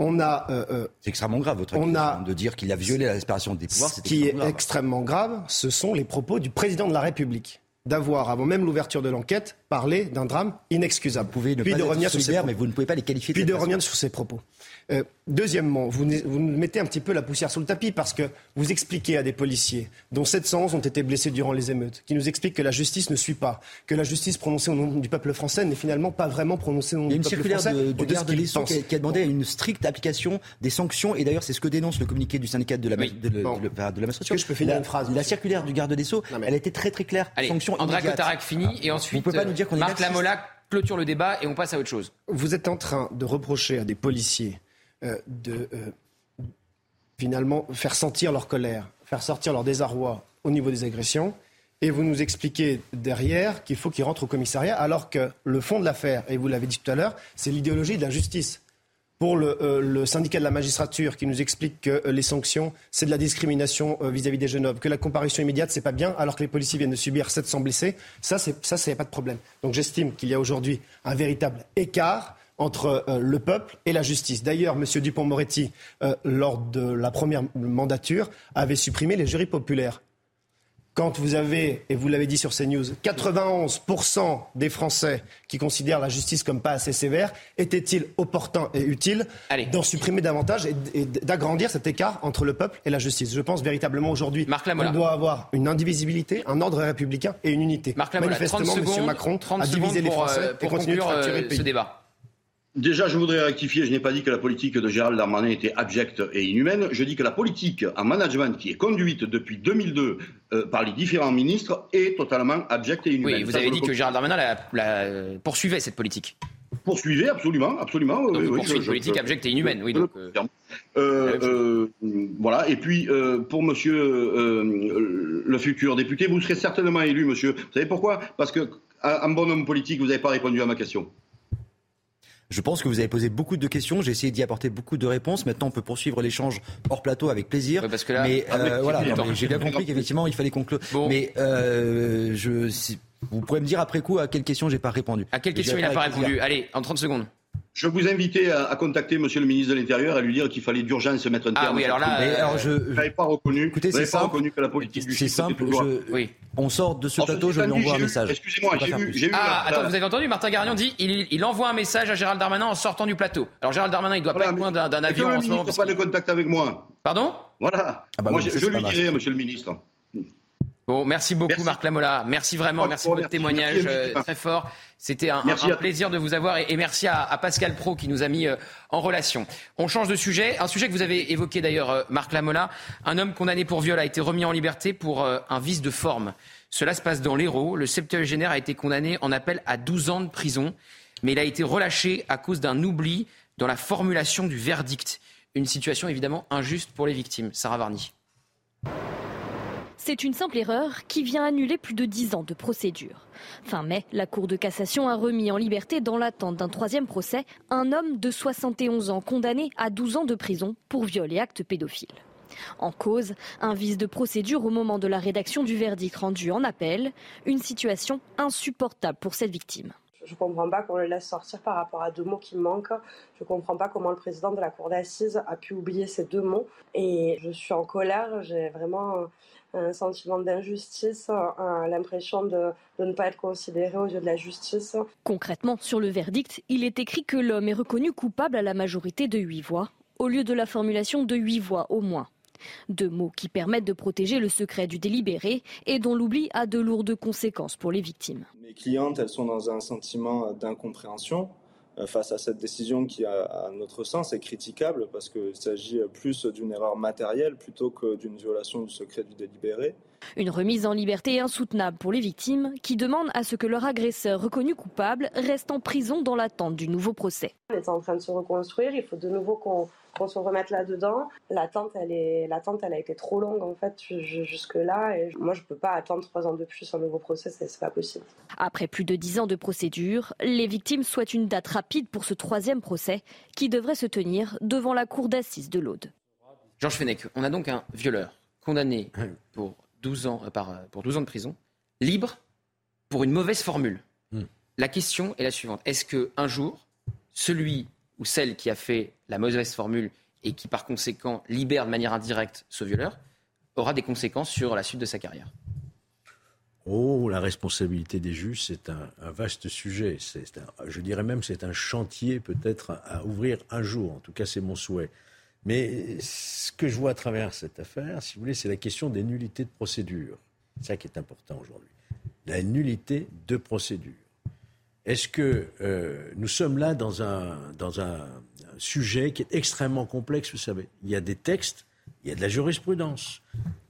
On a euh, euh, C'est extrêmement grave votre On a- de dire qu'il a violé la séparation des pouvoirs. ce qui est extrêmement grave, ce sont les propos du président de la République. D'avoir, avant même l'ouverture de l'enquête, parlé d'un drame inexcusable. Vous pouvez ne puis pas de revenir sur ses mais vous ne pouvez pas les qualifier de puis de façon. revenir sur ses propos. Euh, deuxièmement, vous, vous nous mettez un petit peu la poussière sous le tapis parce que vous expliquez à des policiers, dont 711 ont été blessés durant les émeutes, qui nous expliquent que la justice ne suit pas, que la justice prononcée au nom du peuple français n'est finalement pas vraiment prononcée au nom Il y a une du peuple circulaire français. de, du de garde Sceaux pense. qui a, qui a demandé une stricte application des sanctions. Et d'ailleurs, c'est ce que dénonce le communiqué du syndicat de la, Oui. de, Bon. de de la que je peux finir la, une phrase, La circulaire du garde des Sceaux, Non, mais- elle a été très très claire. Allez, Sanctions André. Cotarac finit et ensuite Vous pouvez pas nous dire qu'on est Marc. Lamola clôture le débat et on passe à autre chose. Vous êtes en train de reprocher à des policiers euh, de euh, finalement faire sentir leur colère, faire sortir leur désarroi au niveau des agressions. Et vous nous expliquez derrière qu'il faut qu'ils rentrent au commissariat, alors que le fond de l'affaire, et vous l'avez dit tout à l'heure, c'est l'idéologie de la justice. Pour le, euh, le syndicat de la magistrature qui nous explique que euh, les sanctions, c'est de la discrimination euh, vis-à-vis des jeunes hommes, que la comparution immédiate, c'est pas bien, alors que les policiers viennent de subir 700 blessés, ça, c'est, ça, c'est pas de problème. Donc j'estime qu'il y a aujourd'hui un véritable écart entre le peuple et la justice. D'ailleurs, M. Dupont-Moretti, lors de la première mandature, avait supprimé les jurys populaires. Quand vous avez, et vous l'avez dit sur CNews, 91% des Français qui considèrent la justice comme pas assez sévère, était-il opportun et utile Allez. d'en supprimer davantage et, et d'agrandir cet écart entre le peuple et la justice? Je pense véritablement aujourd'hui qu'on doit avoir une indivisibilité, un ordre républicain et une unité. Marc Lamola, 30 Manifestement, M. Macron 30 a divisé les pour, Français euh, et pour continue de conclure fracturer euh, le pays. ce débat. Déjà, je voudrais rectifier, je n'ai pas dit que la politique de Gérald Darmanin était abjecte et inhumaine. Je dis que la politique en management qui est conduite depuis 2002 euh, par les différents ministres est totalement abjecte et inhumaine. Oui, vous Ça, avez dit que Gérald Darmanin la, la, poursuivait cette politique. Poursuivez, absolument, absolument. Donc oui, vous oui, poursuivez je- une politique je- abjecte et inhumaine. Oui, je le donc, euh. Euh, euh, voilà. Et puis, pour monsieur le futur député, vous serez certainement élu, monsieur. Vous savez pourquoi? Parce que, en bon homme politique, vous n'avez pas répondu à ma question. Je pense que vous avez posé beaucoup de questions. J'ai essayé d'y apporter beaucoup de réponses. Maintenant, on peut poursuivre l'échange hors plateau avec plaisir. Ouais, parce que là- mais Ah, euh, voilà, j'ai bien compris qu'effectivement, il fallait conclure. Bon. Mais euh, je, si- vous pourrez me dire après coup à quelle question j'ai pas répondu. à quelle question il n'a pas répondu Allez, en 30 secondes. Je vous invitais à, à contacter monsieur le ministre de l'Intérieur et à lui dire qu'il fallait d'urgence se mettre un Ah terme. oui, à alors là, alors, je, Vous n'avez pas reconnu, Écoutez, c'est pas simple. reconnu que la politique c'est simple. je- Oui. on sort de ce Alors, plateau, je lui envoie un message. Excusez-moi, j'ai eu Ah, la- attends, la- vous avez entendu Martin Garnion dit il, il envoie un message à Gérald Darmanin en sortant du plateau. Alors Gérald Darmanin, il doit Voilà, pas être loin d'un avion en ce moment. ministre parce n'a pas de contact avec moi? Pardon? Voilà. Ah bah moi, oui, je, je lui dirai, monsieur le ministre. Bon, merci beaucoup Merci. Marc Lamola. Merci vraiment, merci pour votre témoignage Merci, euh, très fort. C'était un, plaisir de vous avoir et, et merci à, à Pascal Pro qui nous a mis euh, en relation. On change de sujet, un sujet que vous avez évoqué d'ailleurs euh, Marc Lamola. Un homme condamné pour viol a été remis en liberté pour euh, un vice de forme. Cela se passe dans l'Hérault. Le septuagénaire a été condamné en appel à 12 ans de prison, mais il a été relâché à cause d'un oubli dans la formulation du verdict. Une situation évidemment injuste pour les victimes. Sarah Varny. C'est une simple erreur qui vient annuler plus de 10 ans de procédure. Fin mai, la Cour de cassation a remis en liberté dans l'attente d'un troisième procès un homme de 71 ans condamné à 12 ans de prison pour viol et actes pédophiles. En cause, un vice de procédure au moment de la rédaction du verdict rendu en appel, une situation insupportable pour cette victime. Je ne comprends pas qu'on le laisse sortir par rapport à deux mots qui manquent. Je ne comprends pas comment le président de la Cour d'assises a pu oublier ces deux mots. Et je suis en colère. J'ai vraiment un sentiment d'injustice, l'impression de, de, ne pas être considéré aux yeux de la justice. Concrètement, sur le verdict, il est écrit que l'homme est reconnu coupable à la majorité de huit voix, au lieu de la formulation de huit voix au moins. Deux mots qui permettent de protéger le secret du délibéré et dont l'oubli a de lourdes conséquences pour les victimes. Mes clientes, elles sont dans un sentiment d'incompréhension face à cette décision qui, à notre sens, est critiquable parce qu'il s'agit plus d'une erreur matérielle plutôt que d'une violation du secret du délibéré. Une remise en liberté insoutenable pour les victimes qui demandent à ce que leur agresseur reconnu coupable reste en prison dans l'attente du nouveau procès. On est en train de se reconstruire, il faut de nouveau qu'on qu'on se remette là-dedans. L'attente, elle, est, l'attente, elle a été trop longue en fait jusque-là. Et moi, je peux pas attendre trois ans de plus un nouveau procès, c'est pas possible. Après plus de dix ans de procédure, les victimes souhaitent une date rapide pour ce troisième procès qui devrait se tenir devant la cour d'assises de l'Aude. Georges Fenech, on a donc un violeur condamné pour 12 ans, euh, par, euh, pour 12 ans de prison, libre pour une mauvaise formule. Hmm. La question est la suivante. Est-ce qu'un jour, celui ou celle qui a fait la mauvaise formule et qui par conséquent libère de manière indirecte ce violeur aura des conséquences sur la suite de sa carrière. Oh, la responsabilité des juges, c'est un, vaste sujet. je dirais même c'est un chantier peut-être à, ouvrir un jour. En tout cas, c'est mon souhait. Mais ce que je vois à travers cette affaire, si vous voulez, c'est la question des nullités de procédure. C'est ça qui est important aujourd'hui. La nullité de procédure. Est-ce que euh, nous sommes là dans un, dans un sujet qui est extrêmement complexe, vous savez? Il y a des textes, il y a de la jurisprudence.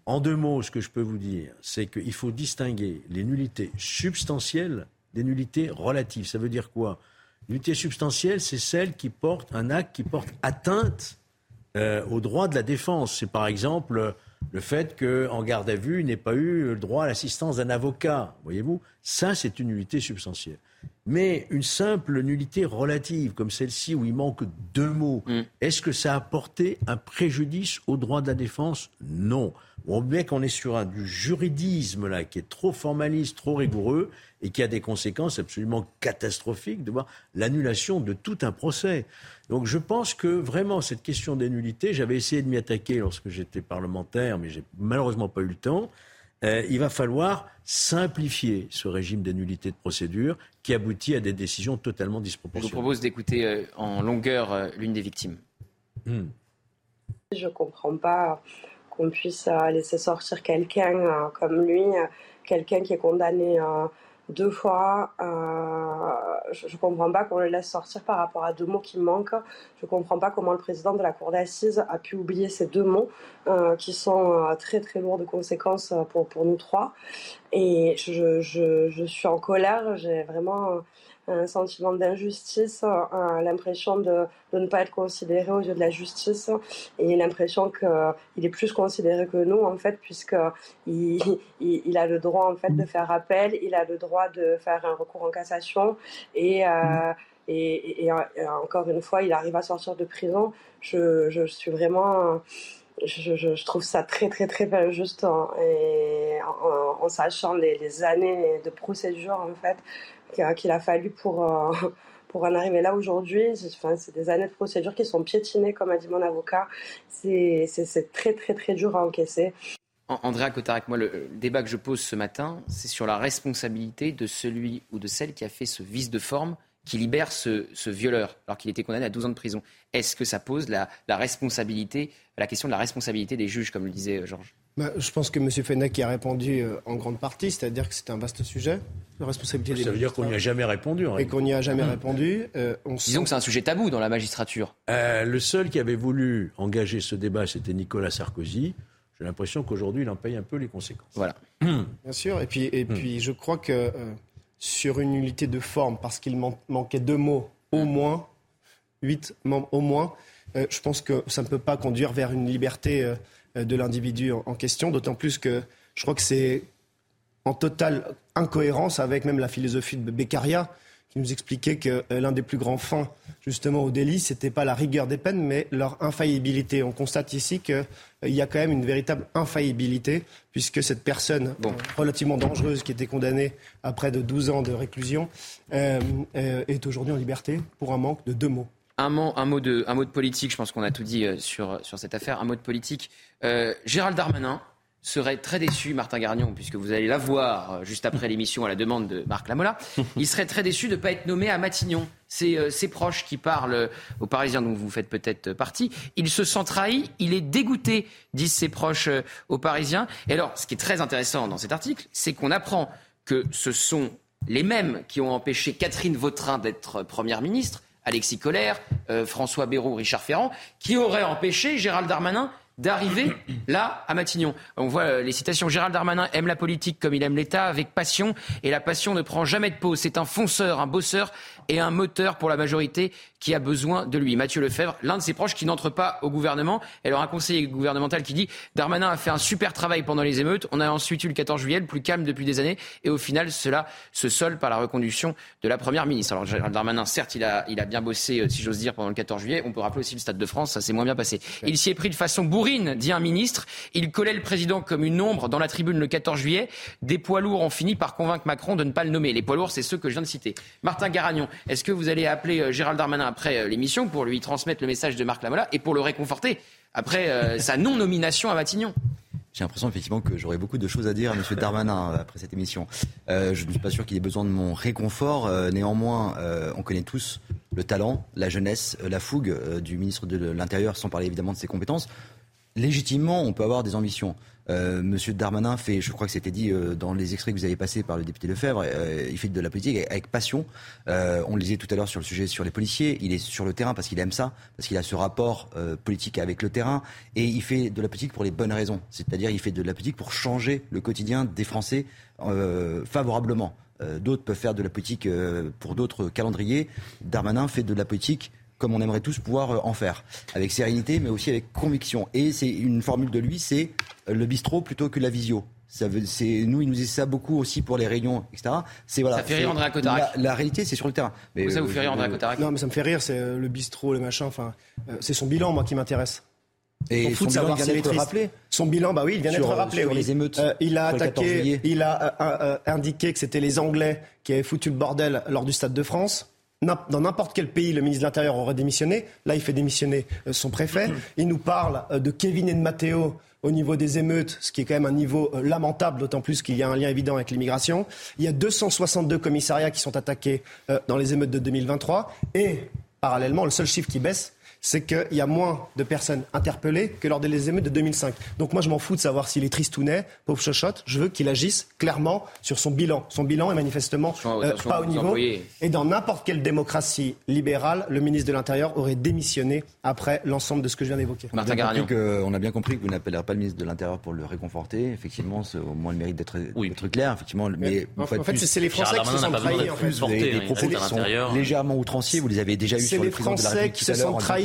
En deux mots, ce que je peux vous dire, c'est qu'il faut distinguer les nullités substantielles des nullités relatives. Ça veut dire quoi? Nullité substantielle, c'est celle qui porte un acte qui porte atteinte euh, au droit de la défense. C'est par exemple le fait qu'en garde à vue, il n'ait pas eu le droit à l'assistance d'un avocat. Voyez-vous? Ça, c'est une nullité substantielle. Mais une simple nullité relative, comme celle-ci, où il manque deux mots, mm. est-ce que ça a apporté un préjudice au droit de la défense? Non. On voit qu'on est sur un du juridisme là qui est trop formaliste, trop rigoureux et qui a des conséquences absolument catastrophiques de voir l'annulation de tout un procès. Donc je pense que vraiment cette question des nullités, j'avais essayé de m'y attaquer lorsque j'étais parlementaire, mais j'ai malheureusement pas eu le temps. Euh, il va falloir simplifier ce régime des nullités de procédure qui aboutit à des décisions totalement disproportionnées. Je vous propose d'écouter euh, en longueur euh, l'une des victimes. Hmm. Je ne comprends pas qu'on puisse laisser sortir quelqu'un comme lui, quelqu'un qui est condamné deux fois. Euh, je ne comprends pas qu'on le laisse sortir par rapport à deux mots qui manquent. Je ne comprends pas comment le président de la Cour d'assises a pu oublier ces deux mots euh, qui sont euh, très très lourds de conséquences pour, pour nous trois. Et je, je, je suis en colère. J'ai vraiment un sentiment d'injustice, l'impression de, de, ne pas être considéré aux yeux de la justice et l'impression qu'il est plus considéré que nous en fait puisqu'il il, il, a le droit en fait de faire appel, il a le droit de faire un recours en cassation et, euh, et, encore une fois il arrive à sortir de prison. Je, je suis vraiment je, je, trouve ça très très très injuste hein, et en, sachant les, les, années de procédure en fait qu'il a fallu pour, euh, (laughs) pour en arriver là aujourd'hui. Enfin, c'est des années de procédure qui sont piétinées, comme a dit mon avocat. C'est très, très, très dur à encaisser. Andrea Cotarec, moi, le débat que je pose ce matin, c'est sur la responsabilité de celui ou de celle qui a fait ce vice de forme, qui libère ce, ce violeur, alors qu'il était condamné à 12 ans de prison. Est-ce que ça pose la, la, responsabilité, la question de la responsabilité des juges, comme le disait euh, Georges? Bah, je pense que M. Fenech y a répondu euh, en grande partie, c'est-à-dire que c'est un vaste sujet. La responsabilité Ça veut dire qu'on n'y a jamais répondu. Et qu'on n'y a jamais répondu. Euh, Disons que c'est un sujet tabou dans la magistrature. Euh, le seul qui avait voulu engager ce débat, c'était Nicolas Sarkozy. J'ai l'impression qu'aujourd'hui, il en paye un peu les conséquences. Voilà. Bien sûr. Et puis, et puis je crois que sur une unité de forme, parce qu'il manquait deux mots au moins, huit membres au moins, je pense que ça ne peut pas conduire vers une liberté euh, de l'individu en question, d'autant plus que Je crois que c'est en totale incohérence avec même la philosophie de Beccaria, qui nous expliquait que euh, l'un des plus grands fins, justement, au délit, c'était pas la rigueur des peines, mais leur infaillibilité. On constate ici qu'il euh, y a quand même une véritable infaillibilité, puisque cette personne euh, relativement dangereuse qui était condamnée à près de 12 ans de réclusion est aujourd'hui en liberté pour un manque de deux mots. Un mot, un mot, de, un mot de politique, je pense qu'on a tout dit sur, sur cette affaire. Un mot de politique. Gérald Darmanin, serait très déçu, Martin Garnion, puisque vous allez la voir euh, juste après l'émission à la demande de Marc Lamola, (laughs) il serait très déçu de ne pas être nommé à Matignon. C'est euh, ses proches qui parlent euh, aux Parisiens, dont vous faites peut-être partie. Il se sent trahi, il est dégoûté, disent ses proches aux Parisiens. Et alors, ce qui est très intéressant dans cet article, c'est qu'on apprend que ce sont les mêmes qui ont empêché Catherine Vautrin d'être Première ministre, Alexis Collère, François Bayrou, Richard Ferrand, qui auraient empêché Gérald Darmanin d'arriver (coughs) là à Matignon. On voit euh, les citations. Gérald Darmanin aime la politique comme il aime l'État, avec passion, et la passion ne prend jamais de pause. C'est un fonceur, un bosseur et un moteur pour la majorité qui a besoin de lui. Mathieu Lefebvre, l'un de ses proches qui n'entre pas au gouvernement. Alors un conseiller gouvernemental qui dit Darmanin a fait un super travail pendant les émeutes. On a ensuite eu le 14 juillet, le plus calme depuis des années. Et au final, cela se solde par la reconduction de la première ministre. Alors Gérald Darmanin, certes, il a, il a bien bossé, euh, si j'ose dire, pendant le 14 juillet. On peut rappeler aussi le Stade de France, ça s'est moins bien passé. Il s'y est pris de façon bourrine, dit un ministre. Il collait le président comme une ombre dans la tribune le 14 juillet. Des poids lourds ont fini par convaincre Macron de ne pas le nommer. Les poids lourds, c'est ceux que je viens de citer. Martin Garagnon, est-ce que vous allez appeler euh, Gérald Darmanin après euh, l'émission pour lui transmettre le message de Marc Lamola et pour le réconforter après euh, (laughs) sa non-nomination à Matignon? J'ai l'impression effectivement que j'aurais beaucoup de choses à dire à M. Darmanin après cette émission. je ne suis pas sûr qu'il ait besoin de mon réconfort. néanmoins, on connaît tous le talent, la jeunesse, la fougue du ministre de l'Intérieur, sans parler évidemment de ses compétences. Légitimement, on peut avoir des ambitions. Euh, Monsieur Darmanin fait, je crois que c'était dit euh, dans les extraits que vous avez passés par le député Lefebvre, euh, il fait de la politique avec, passion. on le disait tout à l'heure sur le sujet sur les policiers. Il est sur le terrain parce qu'il aime ça, parce qu'il a ce rapport politique avec le terrain, et il fait de la politique pour les bonnes raisons. C'est-à-dire, il fait de la politique pour changer le quotidien des Français favorablement. d'autres peuvent faire de la politique pour d'autres calendriers. Darmanin fait de la politique comme on aimerait tous pouvoir euh, en faire, avec sérénité, mais aussi avec conviction. Et c'est une formule de lui, c'est euh, le bistrot plutôt que la visio. Ça veut, c'est, nous, il nous dit ça beaucoup aussi pour les réunions, etc. C'est voilà. Ça fait rire André La, la, réalité, c'est sur le terrain. Mais, ça vous fait rire André Cotarac Non, mais ça me fait rire. C'est le bistrot, le machin. Enfin, c'est son bilan, moi, qui m'intéresse. Et son bilan vient d'être rappelé. Son bilan, bah oui, il vient d'être rappelé. Sur oui. les émeutes. il a attaqué, il a indiqué que c'était les Anglais qui avaient foutu le bordel lors du Stade de France dans n'importe quel pays, le ministre de l'Intérieur aurait démissionné. Là, il fait démissionner euh, son préfet. Il nous parle euh, de Kevin et de Matteo au niveau des émeutes, ce qui est quand même un niveau euh, lamentable, d'autant plus qu'il y a un lien évident avec l'immigration. Il y a 262 commissariats qui sont attaqués dans les émeutes de 2023. Et, parallèlement, le seul chiffre qui baisse, c'est qu'il y a moins de personnes interpellées que lors des émeutes de 2005. Donc moi, je m'en fous de savoir s'il est tristounet, pauvre chochotte. Je veux qu'il agisse clairement sur son bilan. Son bilan est manifestement euh, pas au niveau. Et dans n'importe quelle démocratie libérale, le ministre de l'Intérieur aurait démissionné après l'ensemble de ce que je viens d'évoquer. On, on, a bien compris que vous n'appellerez pas le ministre de l'Intérieur pour le réconforter. Effectivement, c'est au moins le mérite d'être oui. clair. Effectivement, mais, en, fait, c'est les Français qui se sont trahis. En plus, les, propos qui sont légèrement outranciers, vous les avez déjà eu sur le président de la République qui se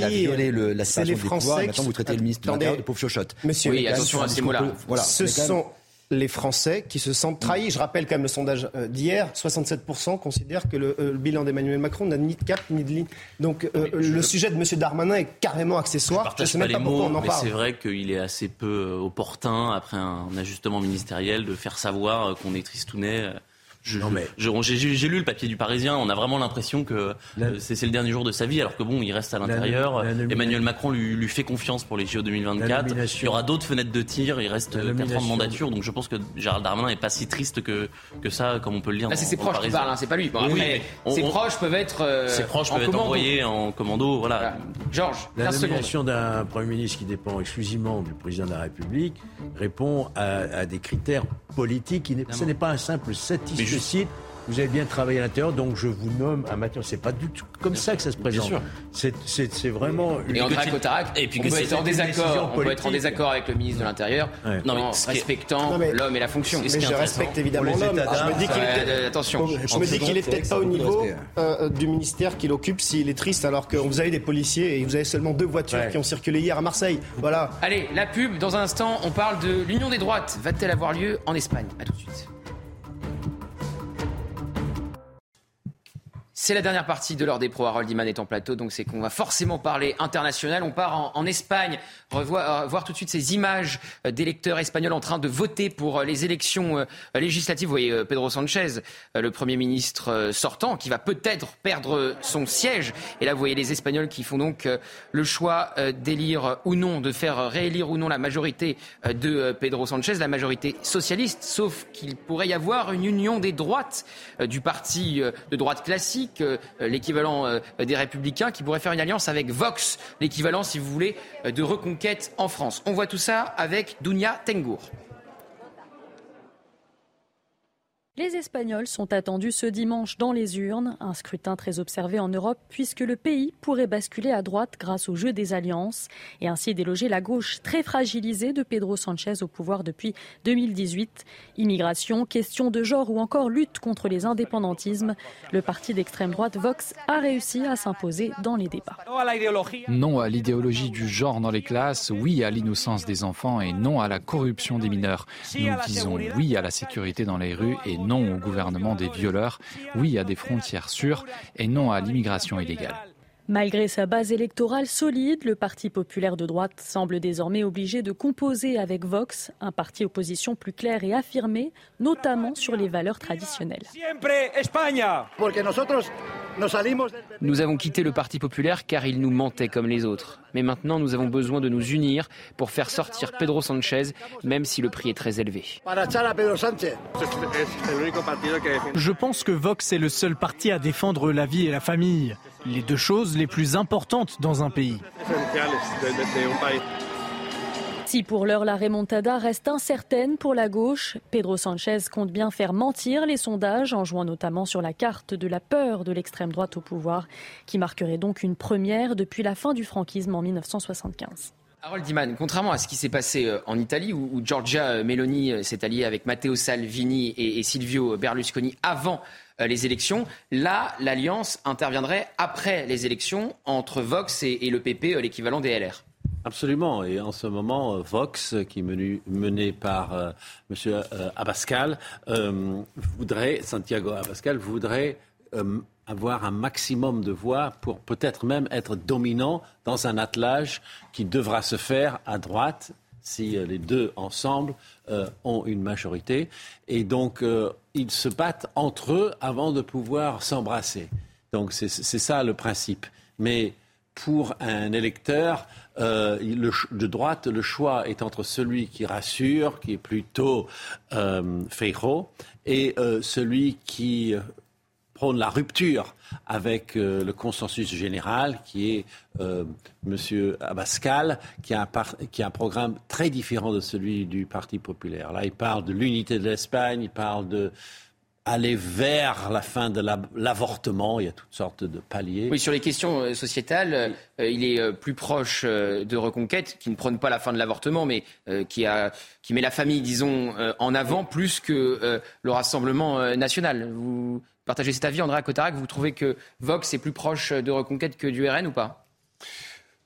sont trahis le, la séparation des Français Maintenant, vous traitez le ministre de l'Intérieur de pauvre chochotte. Monsieur, oui, attention à ces mots-là. Voilà, ce sont les Français qui se sentent trahis. Je rappelle quand même le sondage euh, d'hier, 67% considèrent que le, euh, bilan d'Emmanuel Macron n'a ni de cap ni de ligne. Donc euh, le sujet de M. Darmanin est carrément accessoire. Je, ne sais même pas, pourquoi on en mais c'est vrai qu'il est assez peu opportun, après un ajustement ministériel, de faire savoir qu'on est tristounet j'ai lu le papier du Parisien. On a vraiment l'impression que euh, c'est le dernier jour de sa vie, alors que bon, il reste à l'intérieur. Emmanuel Macron lui, fait confiance pour les JO 2024. Il y aura d'autres fenêtres de tir. Il reste 4 ans de mandature. Donc je pense que Gérald Darmanin n'est pas si triste que, que ça, comme on peut le lire. Là, c'est ses proches qui parlent, hein, c'est pas lui. ses proches peuvent être. Euh, ses proches peuvent être envoyés en commando. Voilà. Georges, la nomination d'un Premier ministre qui dépend exclusivement du président de la République répond à, des critères politiques. ce n'est pas un simple satisfait vous avez bien travaillé à l'intérieur, donc je vous nomme un matin. C'est pas du tout comme ça que ça se présente. sûr. C'est- vraiment. Et André petite- Cotarac, et puis on que peut c'est être en désaccord, on peut être en désaccord avec le ministre de l'Intérieur, Ouais. non, Non, mais en respectant l'homme et la fonction. Mais je respecte évidemment l'homme. Je me dis qu'il est euh, attention. je me dis qu'il est peut-être pas au niveau respect. euh, du ministère qu'il occupe s'il est triste alors que vous avez des policiers et vous avez seulement deux voitures Ouais. qui ont circulé hier à Marseille. Voilà. Allez, la pub, dans un instant, on parle de l'union des droites. Va-t-elle avoir lieu en Espagne? A tout de suite. C'est la dernière partie de l'heure des pros. Harold Iman est en plateau, donc c'est qu'on va forcément parler international. On part en, en Espagne, revoir, euh, voir tout de suite ces images euh, d'électeurs espagnols en train de voter pour euh, les élections législatives. Vous voyez Pedro Sanchez, le Premier ministre sortant, qui va peut-être perdre son siège. Et là, vous voyez les Espagnols qui font donc le choix d'élire ou non, de faire réélire ou non la majorité de Pedro Sanchez, la majorité socialiste, sauf qu'il pourrait y avoir une union des droites du parti de droite classique, l'équivalent des républicains, qui pourrait faire une alliance avec Vox, l'équivalent, si vous voulez, de reconquête en France. On voit tout ça avec Dounia Tengour. Les Espagnols sont attendus ce dimanche dans les urnes, un scrutin très observé en Europe puisque le pays pourrait basculer à droite grâce au jeu des alliances et ainsi déloger la gauche très fragilisée de Pedro Sanchez au pouvoir depuis 2018. Immigration, question de genre ou encore lutte contre les indépendantismes, le parti d'extrême droite Vox a réussi à s'imposer dans les débats. Non à l'idéologie du genre dans les classes, oui à l'innocence des enfants et non à la corruption des mineurs. Nous disons oui à la sécurité dans les rues et non au gouvernement des violeurs, oui à des frontières sûres et non à l'immigration illégale. Malgré sa base électorale solide, le Parti populaire de droite semble désormais obligé de composer avec Vox, un parti opposition plus clair et affirmé, notamment sur les valeurs traditionnelles. Nous avons quitté le Parti populaire car il nous mentait comme les autres. Mais maintenant, nous avons besoin de nous unir pour faire sortir Pedro Sanchez, même si le prix est très élevé. Je pense que Vox est le seul parti à défendre la vie et la famille, les deux choses les plus importantes dans un pays. Si pour l'heure la remontada reste incertaine pour la gauche, Pedro Sanchez compte bien faire mentir les sondages en jouant notamment sur la carte de la peur de l'extrême droite au pouvoir, qui marquerait donc une première depuis la fin du franquisme en 1975. Harold Iman, contrairement à ce qui s'est passé euh, en Italie, où, Giorgia Meloni euh, s'est alliée avec Matteo Salvini et, Silvio Berlusconi avant euh, les élections, là, l'alliance interviendrait après les élections entre Vox et, le PP, euh, l'équivalent des LR. Absolument. Et en ce moment, euh, Vox, qui est mené par euh, M. euh, Abascal, voudrait, Santiago Abascal, voudrait avoir un maximum de voix pour peut-être même être dominant dans un attelage qui devra se faire à droite si les deux ensemble ont une majorité. Et donc, ils se battent entre eux avant de pouvoir s'embrasser. Donc, c'est ça le principe. Mais pour un électeur euh, de droite, le choix est entre celui qui rassure, qui est plutôt euh, et euh, celui qui euh, prône la rupture avec le consensus général, qui est M. Abascal, a, qui a un programme très différent de celui du Parti populaire. Là, il parle de l'unité de l'Espagne, il parle de aller vers la fin de la- l'avortement. Il y a toutes sortes de paliers. Oui, sur les questions euh, sociétales, euh, il est euh, plus proche de Reconquête, qui ne prône pas la fin de l'avortement, mais qui, met la famille, disons, en avant plus que le Rassemblement national. Vous partagez cet avis, André Cotarac Vous trouvez que Vox est plus proche de Reconquête que du RN ou pas?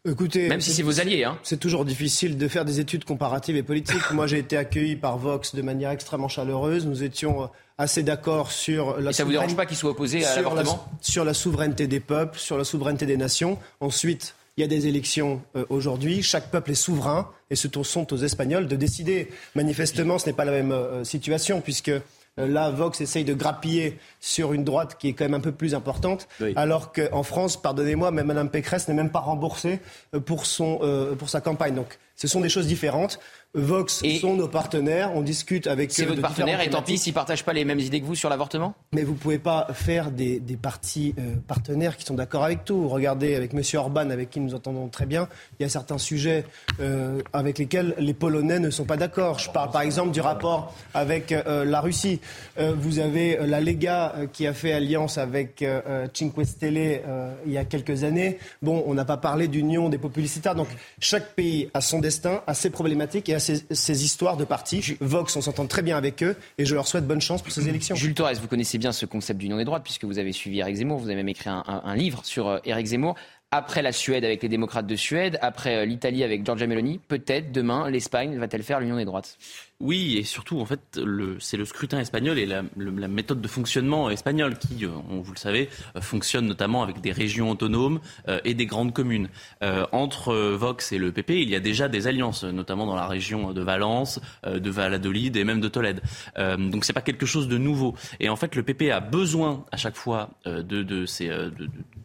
Écoutez, Même si c'est vos alliés, hein. C'est toujours difficile de faire des études comparatives et politiques. Moi, j'ai été accueilli par Vox de manière extrêmement chaleureuse. Nous étions euh, assez d'accord sur la Et ça vous dérange souveraineté- pas qu'ils soient opposés à la, sur la souveraineté des peuples, sur la souveraineté des nations. Ensuite, il y a des élections euh, aujourd'hui. Chaque peuple est souverain et ce sont aux Espagnols de décider. Manifestement, ce n'est pas la même euh, situation puisque là, Vox essaye de grappiller sur une droite qui est quand même un peu plus importante, Oui. alors qu'en France, pardonnez-moi, même Mme Pécresse n'est même pas remboursée euh, pour, son, euh, pour sa campagne. Donc Ce sont des choses différentes. Vox sont nos partenaires, on discute avec eux. C'est votre partenaire et tant pis s'ils ne partagent pas les mêmes idées que vous sur l'avortement? Mais vous ne pouvez pas faire des, des partis euh, partenaires qui sont d'accord avec tout. Regardez avec M. Orban, avec qui nous entendons très bien, il y a certains sujets euh, avec lesquels les Polonais ne sont pas d'accord. Je parle par exemple du rapport avec euh, la Russie. vous avez la Lega qui a fait alliance avec Cinque Stelle il y a quelques années. Bon, on n'a pas parlé d'union des populistes. Donc chaque pays a son destin, a ses problématiques et a ces, histoires de partis. Vox, on s'entend très bien avec eux et je leur souhaite bonne chance pour ces élections. Jules Torres, vous connaissez bien ce concept d'union des droites puisque vous avez suivi Eric Zemmour, vous avez même écrit un, un livre sur euh, Eric Zemmour après la Suède avec les démocrates de Suède, après euh, l'Italie avec Giorgia Meloni, peut-être demain l'Espagne va-t-elle faire l'union des droites? Oui, et surtout, en fait, c'est le scrutin espagnol et la, méthode de fonctionnement espagnole qui, euh, vous le savez, euh, fonctionne notamment avec des régions autonomes euh, et des grandes communes. entre Vox et le PP, il y a déjà des alliances, notamment dans la région de Valence, de Valladolid et même de Tolède. donc c'est pas quelque chose de nouveau. Et en fait, le PP a besoin à chaque fois de, ces,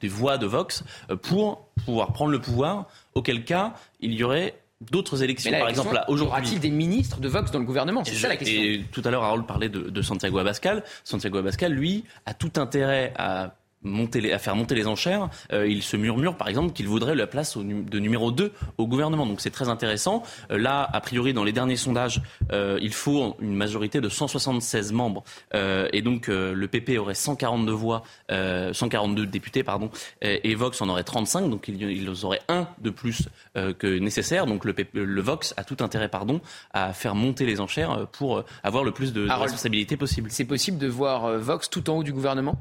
des voix de Vox pour pouvoir prendre le pouvoir, auquel cas il y aurait d'autres élections. par exemple, là, aujourd'hui. Aura-t-il des ministres de Vox dans le gouvernement? C'est ça la question. Et tout à l'heure, Harold parlait de, de Santiago Abascal. Santiago Abascal, lui, a tout intérêt à monter à faire monter les enchères. Euh, il se murmure, par exemple, qu'il voudrait la place de numéro 2 au gouvernement. Donc c'est très intéressant. Euh, là, a priori, dans les derniers sondages, euh, il faut une majorité de 176 membres. et donc le PP aurait 142 voix, 142 députés, pardon, et, Vox en aurait 35. Donc il, il aurait un de plus que nécessaire. Donc le, le, Vox a tout intérêt, pardon, à faire monter les enchères pour avoir le plus de, de responsabilité possible. C'est possible de voir Vox tout en haut du gouvernement?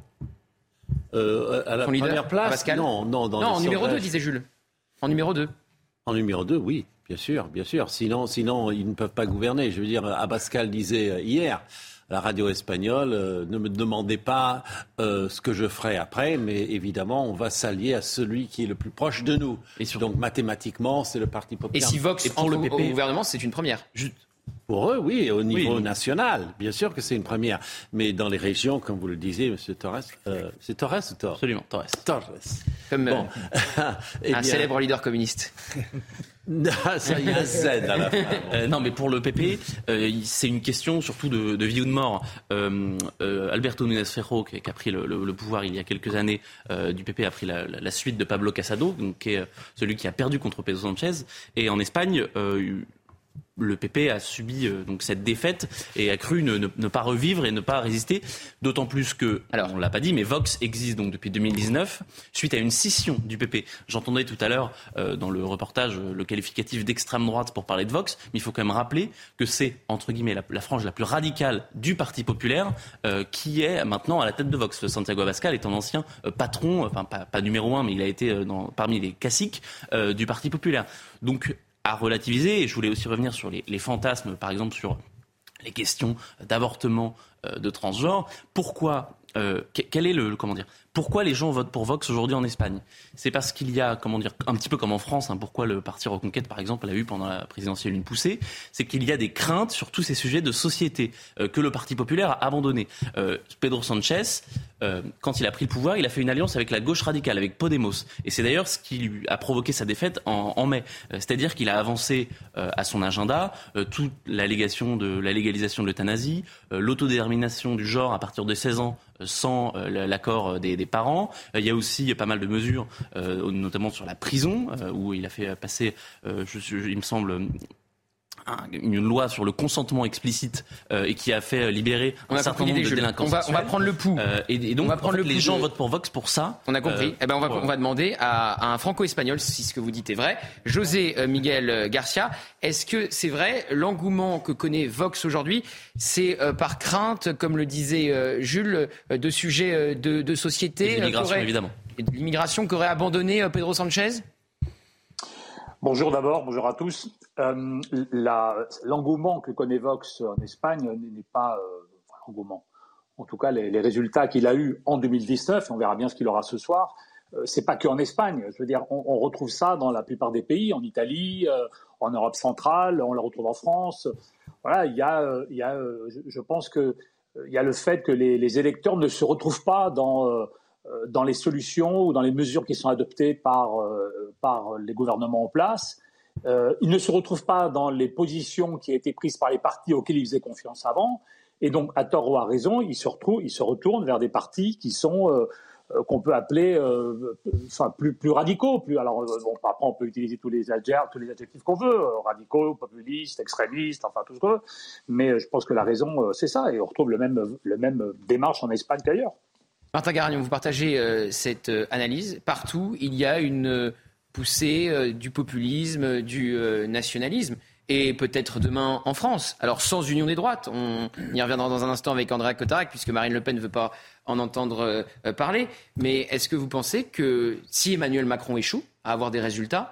Euh, à la première place Non, non, non en numéro 2, disait Jules. En numéro 2. En numéro 2, oui, bien sûr, bien sûr. Sinon, sinon, ils ne peuvent pas gouverner. Je veux dire, Abascal disait hier à la radio espagnole, euh, ne me demandez pas euh, ce que je ferai après, mais évidemment, on va s'allier à celui qui est le plus proche de nous. Et Donc mathématiquement, c'est le Parti populaire. Et si Vox et pour le PP... au gouvernement, c'est une première. Pour eux, oui, au niveau national, bien sûr que c'est une première. Mais dans les régions, comme vous le disiez, M. Torres, euh, c'est Torres ou Torres? Absolument, Torres. Torres. Comme bon. euh, (laughs) eh un célèbre leader communiste. (laughs) ça y a Z à la fin. Euh, non, mais pour le PP, euh, c'est une question surtout de, de, vie ou de mort. Euh, Alberto Núñez Ferro, qui, qui, a pris le, le, pouvoir il y a quelques années du PP, a pris la, la, suite de Pablo Casado, donc, qui est celui qui a perdu contre Pedro Sanchez. Et en Espagne, le PP a subi euh, donc cette défaite et a cru ne, pas revivre et ne pas résister. D'autant plus que, alors on l'a pas dit, mais Vox existe donc depuis 2019 suite à une scission du PP. J'entendais tout à l'heure euh, dans le reportage le qualificatif d'extrême droite pour parler de Vox, mais il faut quand même rappeler que c'est entre guillemets la, frange la plus radicale du Parti populaire euh, qui est maintenant à la tête de Vox. Santiago Abascal est un ancien patron, enfin pas, numéro un, mais il a été dans, parmi les classiques du Parti populaire. Donc à relativiser. Et je voulais aussi revenir sur les, fantasmes, par exemple sur les questions d'avortement, euh, de transgenre. Pourquoi euh, quel est le comment dire pourquoi les gens votent pour Vox aujourd'hui en Espagne? C'est parce qu'il y a, comment dire, un petit peu comme en France, hein, pourquoi le Parti Reconquête, par exemple, a eu pendant la présidentielle une poussée, c'est qu'il y a des craintes sur tous ces sujets de société euh, que le Parti populaire a abandonné. Euh, Pedro Sanchez, quand il a pris le pouvoir, il a fait une alliance avec la gauche radicale, avec Podemos. Et c'est d'ailleurs ce qui lui a provoqué sa défaite en, en mai. C'est-à-dire qu'il a avancé à son agenda toute l'allégation de la légalisation de l'euthanasie, l'autodétermination du genre à partir de 16 ans sans l'accord des, des parents. Euh, il y a aussi pas mal de mesures, euh, notamment sur la prison, euh, où il a fait passer, il me semble, une loi sur le consentement explicite et qui a fait libérer un certain nombre de délinquants. On va, on va, prendre le pouls. et, donc, on va prendre le les gens votent pour Vox pour ça. On a compris. eh ben, on va, on va demander à, un franco-espagnol si ce que vous dites est vrai. José Miguel Garcia, est-ce que c'est vrai? L'engouement que connaît Vox aujourd'hui, c'est par crainte, comme le disait Jules, de sujets de, de société, l'immigration évidemment, et de l'immigration qu'aurait abandonné Pedro Sanchez? Bonjour d'abord, bonjour à tous. Euh, l'engouement que connaît en Espagne n'est pas euh, engouement. En tout cas, les, résultats qu'il a eus en 2019, et on verra bien ce qu'il aura ce soir, euh, c'est pas qu'en Espagne. Je veux dire, on, retrouve ça dans la plupart des pays, en Italie, euh, en Europe centrale, on le retrouve en France. Voilà, il y a, il y a je, pense que il y a le fait que les, électeurs ne se retrouvent pas dans dans les solutions ou dans les mesures qui sont adoptées par par les gouvernements en place euh, il ne se retrouve pas dans les positions qui ont été prises par les partis auxquels il faisait confiance avant. Et donc, à tort ou à raison, il se, retrouve, il se retourne vers des partis qui sont euh, euh, qu'on peut appeler euh, enfin, plus, plus radicaux. Plus, alors, bon, après, on peut utiliser tous les, adjectifs, tous les adjectifs qu'on veut, radicaux, populistes, extrémistes, enfin tout ce qu'on veut. Mais je pense que la raison, c'est ça. Et on retrouve le même, le même démarche en Espagne qu'ailleurs. Martin Garagnon, vous partagez cette analyse. Partout, il y a une poussée du populisme, du nationalisme et peut-être demain en France. Alors sans union des droites, on y reviendra dans un instant avec Andrea Cotarac, puisque Marine Le Pen ne veut pas en entendre euh, parler. Mais est-ce que vous pensez que si Emmanuel Macron échoue à avoir des résultats,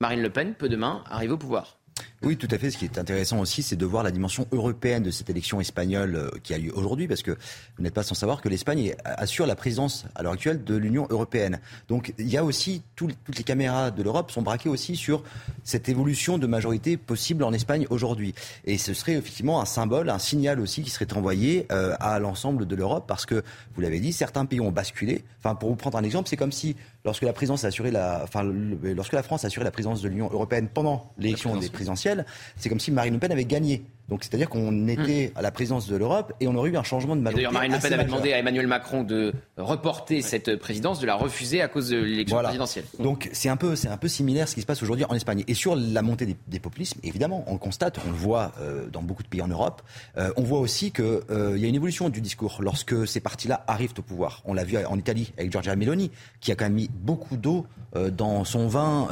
Marine Le Pen peut demain arriver au pouvoir? Oui, tout à fait. Ce qui est intéressant aussi, c'est de voir la dimension européenne de cette élection espagnole euh, qui a lieu aujourd'hui, parce que vous n'êtes pas sans savoir que l'Espagne assure la présidence à l'heure actuelle de l'Union européenne. Donc il y a aussi toutes les caméras de l'Europe sont braquées aussi sur cette évolution de majorité possible en Espagne aujourd'hui. Et ce serait effectivement un symbole, un signal aussi qui serait envoyé euh, à l'ensemble de l'Europe, parce que vous l'avez dit, certains pays ont basculé. Enfin, pour vous prendre un exemple, c'est comme si lorsque la présidence a assuré la, enfin, lorsque la France a assuré la présidence de l'Union européenne pendant l'élection des présidentielles, c'est comme si Marine Le Pen avait gagné. Donc c'est-à-dire qu'on était à la présidence de l'Europe et on aurait eu un changement de majorité. D'ailleurs, Marine Le Pen avait demandé à Emmanuel Macron de reporter cette présidence, de la refuser à cause de l'élection présidentielle. Donc c'est un peu, c'est un peu similaire ce qui se passe aujourd'hui en Espagne. Et sur la montée des, populismes, évidemment, on le constate, on le voit euh, dans beaucoup de pays en Europe. Euh, on voit aussi qu'il euh, y a une évolution du discours lorsque ces partis-là arrivent au pouvoir. On l'a vu en Italie avec Giorgia Meloni, qui a quand même mis beaucoup d'eau dans son vin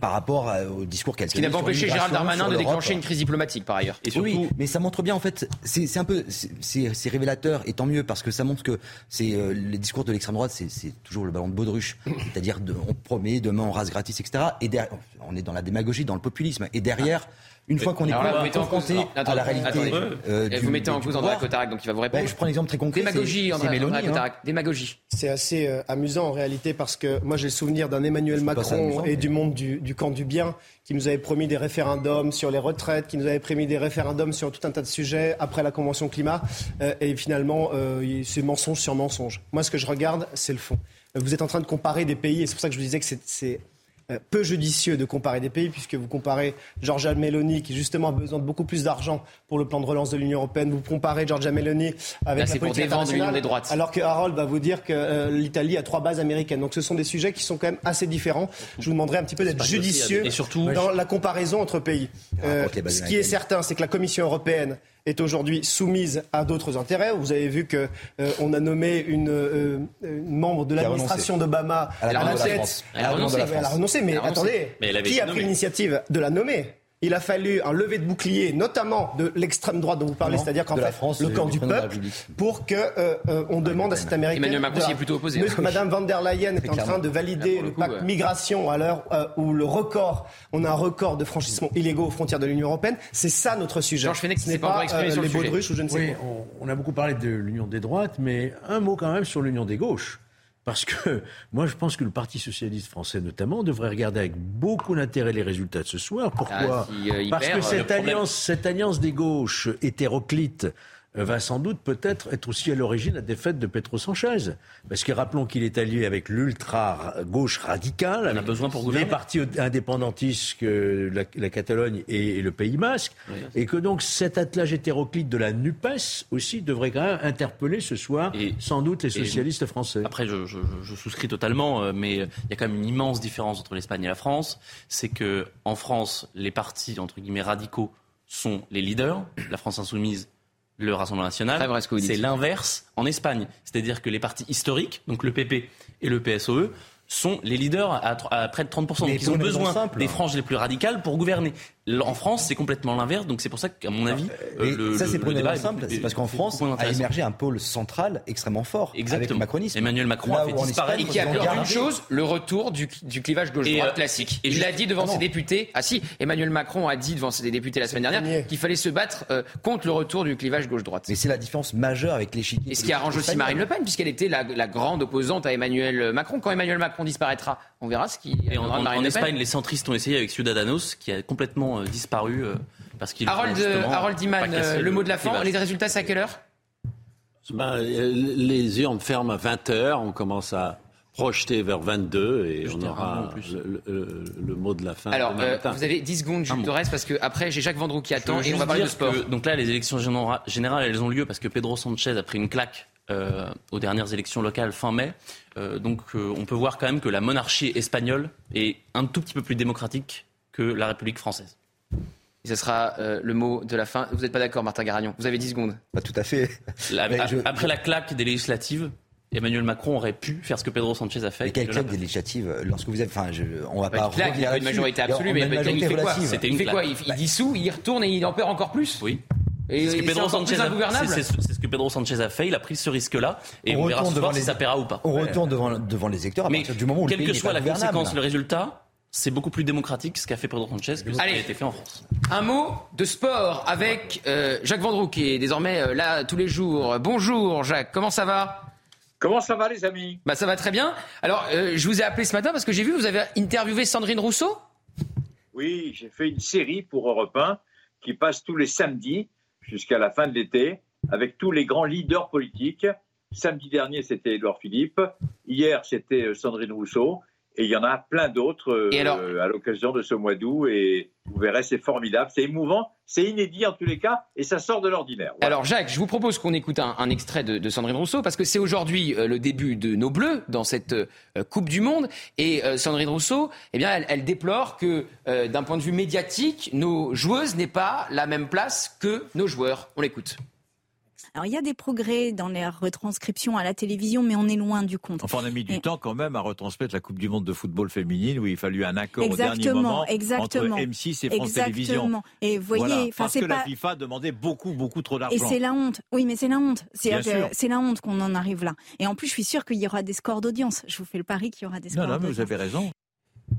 par rapport au discours qu'elle. Ce qui n'a pas empêché Gérald Darmanin de déclencher une crise diplomatique par ailleurs. Et surtout, oui, mais ça montre bien en fait, c'est un peu, c'est révélateur et tant mieux parce que ça montre que c'est euh, les discours de l'extrême droite, c'est toujours le ballon de baudruche, (coughs) c'est-à-dire on promet demain on rase gratis, etc. Et on est dans la démagogie, dans le populisme. Et derrière. Une fois qu'on est confronté à la réalité. Euh, vous mettez en cause André Cotarac, donc il va vous répondre. Ben, je prends un exemple très concret. Démagogie, André, Cotarac. Hein. Démagogie. C'est assez euh, amusant en réalité parce que moi j'ai le souvenir d'un Emmanuel Macron et du monde du, du, camp du bien qui nous avait promis des référendums sur les retraites, qui nous avait promis des référendums sur tout un tas de sujets après la Convention climat. Euh, et finalement, euh, c'est mensonge sur mensonge. Moi, ce que je regarde, c'est le fond. Vous êtes en train de comparer des pays, et c'est pour ça que je vous disais que c'est peu judicieux de comparer des pays, puisque vous comparez Georgia Meloni, qui justement a besoin de beaucoup plus d'argent pour le plan de relance de l'Union européenne. Vous comparez Georgia Meloni avec la politique internationale, des droites. alors que Harold va vous dire que euh, l'Italie a trois bases américaines. Donc ce sont des sujets qui sont quand même assez différents. Je vous demanderai un petit peu d'être judicieux et surtout, dans la comparaison entre pays. Euh, ce qui est certain, c'est que la Commission européenne est aujourd'hui soumise à d'autres intérêts. Vous avez vu qu'on euh, a nommé une, euh, membre de l'administration d'Obama à la, tête. Elle a renoncé. Elle a renoncé, mais attendez, qui a pris l'initiative de la nommer? Il a fallu un lever de bouclier, notamment de l'extrême droite dont vous parlez, c'est-à-dire qu'en fait, France, le camp du peuple, pour que euh, euh, on demande à cette américaine. Emmanuel Macron s'y est plutôt opposé. (laughs) Madame van der Leyen est en train de valider le pacte migration à l'heure euh, où le record, on a un record de franchissements illégaux aux frontières de l'Union européenne. C'est ça notre sujet. Georges Fenech, ce n'est pas, sur les baudruches ou je ne sais quoi. On, on a beaucoup parlé de l'union des droites, mais un mot quand même sur l'union des gauches. Parce que (laughs) moi, je pense que le Parti socialiste français, notamment, devrait regarder avec beaucoup d'intérêt les résultats de ce soir. Pourquoi? Ah, euh, Parce que cette alliance, cette alliance des gauches hétéroclite va sans doute peut-être être aussi à l'origine de la défaite de Pedro Sanchez. Parce que rappelons qu'il est allié avec l'ultra-gauche radicale, avec besoin pour les partis indépendantistes que la, Catalogne et, le Pays Basque, et que donc cet attelage hétéroclite de la NUPES aussi devrait quand même interpeller ce soir sans doute les socialistes français. Après, je, je, souscris totalement, euh, mais il y a quand même une immense différence entre l'Espagne et la France. C'est que en France, les partis entre guillemets radicaux sont les leaders. La France insoumise le Rassemblement national, c'est l'inverse en Espagne. C'est-à-dire que les partis historiques, donc le PP et le PSOE, sont les leaders à, près de 30%. Donc ils ont besoin des franges les plus radicales pour gouverner. En France, c'est complètement l'inverse, donc c'est pour ça qu'à mon avis, euh, le, ça c'est pour une raison simple, c'est parce qu'en France a émergé un pôle central extrêmement fort Exactement. avec le macronisme. Emmanuel Macron a fait disparaître et qui a peur d'une chose, le retour du, clivage gauche-droite euh, classique. Et il l'a dit devant ah ses députés. Ah si, Emmanuel Macron a dit devant ses députés la semaine dernière qu'il fallait se battre euh, contre le retour du clivage gauche-droite. Mais c'est la différence majeure avec l'échiquier. Et ce qui arrange aussi Marine Le Pen, puisqu'elle était la, la, grande opposante à Emmanuel Macron. Quand Emmanuel Macron disparaîtra, on verra ce qui. Et en, en Espagne, les centristes ont essayé avec Ciudadanos, qui a complètement disparu parce qu'il Harold, Harold Iman, euh, le mot de la fin. Les résultats, c'est à quelle heure? Ben, Les urnes ferment à 20h. On commence à projeté vers 22 et on aura le, mot de la fin. Alors, euh, vous avez 10 secondes, Jules Torres, parce que après j'ai Jacques Vendroux qui attend et on va parler de sport. donc là, les élections générales, elles ont lieu parce que Pedro Sanchez a pris une claque euh, aux dernières élections locales fin mai. Euh, donc on peut voir quand même que la monarchie espagnole est un tout petit peu plus démocratique que la République française. Et ce sera le mot de la fin. Vous n'êtes pas d'accord, Martin Garagnon? Vous avez 10 secondes. Pas tout à fait. Après la claque des législatives, Emmanuel Macron aurait pu faire ce que Pedro Sanchez a fait. Mais quel club des législatives euh, Lorsque vous êtes, enfin, je, on va pas. il a une majorité absolue, mais il fait quoi C'était une fait quoi? Il, dissout, il retourne et il en perd encore plus? Oui. C'est ce, que Pedro Sanchez a, c'est ce que Pedro Sanchez a fait. Il a pris ce risque-là et on, verra ce soir si ça paiera ou pas. On retourne devant, devant les électeurs à mais partir du moment où quelle le pays que soit la conséquence, le résultat, c'est beaucoup plus démocratique ce qu'a fait Pedro Sanchez que ce qui a été fait en France. Un mot de sport avec euh, Jacques Vendroux qui est désormais euh, là tous les jours. Bonjour Jacques, comment ça va? Comment ça va les amis? Bah ça va très bien. Alors euh, je vous ai appelé ce matin parce que j'ai vu vous avez interviewé Sandrine Rousseau? Oui, j'ai fait une série pour Europe 1 qui passe tous les samedis jusqu'à la fin de l'été avec tous les grands leaders politiques. Samedi dernier, c'était Edouard Philippe. Hier, c'était euh, Sandrine Rousseau. Et il y en a plein d'autres euh, à l'occasion de ce mois d'août. Et vous verrez, c'est formidable, c'est émouvant, c'est inédit en tous les cas, et ça sort de l'ordinaire. Alors Jacques, je vous propose qu'on écoute un, extrait de, Sandrine Rousseau, parce que c'est aujourd'hui euh, le début de nos Bleus dans cette euh, Coupe du Monde. Et Sandrine Rousseau, eh bien, elle, elle déplore que d'un point de vue médiatique, nos joueuses n'aient pas la même place que nos joueurs. On l'écoute. Alors il y a des progrès dans les retranscriptions à la télévision, mais on est loin du compte. Enfin, on a mis du temps quand même à retransmettre la Coupe du Monde de football féminine, où il fallu un accord au dernier moment exactement, entre M6 et France Télévisions. Et voyez, parce que la FIFA demandait beaucoup, beaucoup trop d'argent. Et c'est la honte. Oui, mais c'est la honte. C'est la honte qu'on en arrive là. Et en plus, je suis sûr qu'il y aura des scores d'audience. Je vous fais le pari qu'il y aura des scores. Non, non, mais vous avez raison.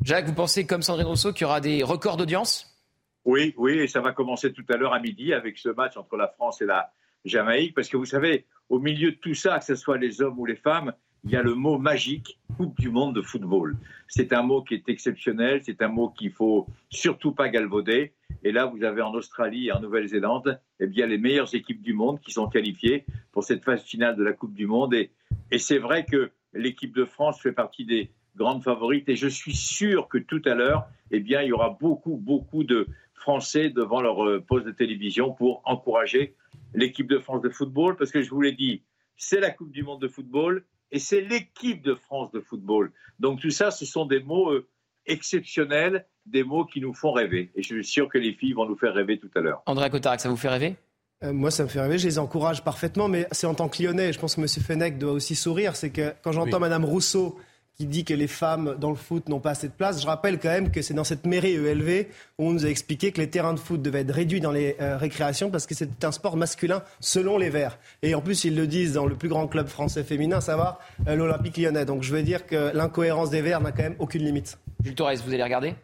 Jacques, vous pensez comme Sandrine Rousseau qu'il y aura des records d'audience? Oui, oui, et ça va commencer tout à l'heure à midi avec ce match entre la France et la, Jamaïque, parce que vous savez, au milieu de tout ça, que ce soit les hommes ou les femmes, il y a le mot magique Coupe du monde de football. C'est un mot qui est exceptionnel, c'est un mot qu'il faut surtout pas galvauder. Et là, vous avez en Australie et en Nouvelle-Zélande, eh bien, les meilleures équipes du monde qui sont qualifiées pour cette phase finale de la Coupe du Monde. Et, c'est vrai que l'équipe de France fait partie des grandes favorites. Et je suis sûr que tout à l'heure, eh bien, il y aura beaucoup, beaucoup de Français devant leur euh, poste de télévision pour encourager l'équipe de France de football, parce que je vous l'ai dit, c'est la Coupe du Monde de football et c'est l'équipe de France de football. Donc tout ça, ce sont des mots euh, exceptionnels, des mots qui nous font rêver. Et je suis sûr que les filles vont nous faire rêver tout à l'heure. André Cotarac, ça vous fait rêver? Euh, moi, ça me fait rêver, je les encourage parfaitement, mais c'est en tant que lyonnais, je pense que M. Fenech doit aussi sourire, c'est que quand j'entends Mme Rousseau qui dit que les femmes dans le foot n'ont pas assez de place. Je rappelle quand même que c'est dans cette mairie ELV où on nous a expliqué que les terrains de foot devaient être réduits dans les euh, récréations parce que c'est un sport masculin selon les Verts. Et en plus, ils le disent dans le plus grand club français féminin, savoir euh, l'Olympique lyonnais. Donc je veux dire que l'incohérence des Verts n'a quand même aucune limite. Jules Torres, vous allez regarder?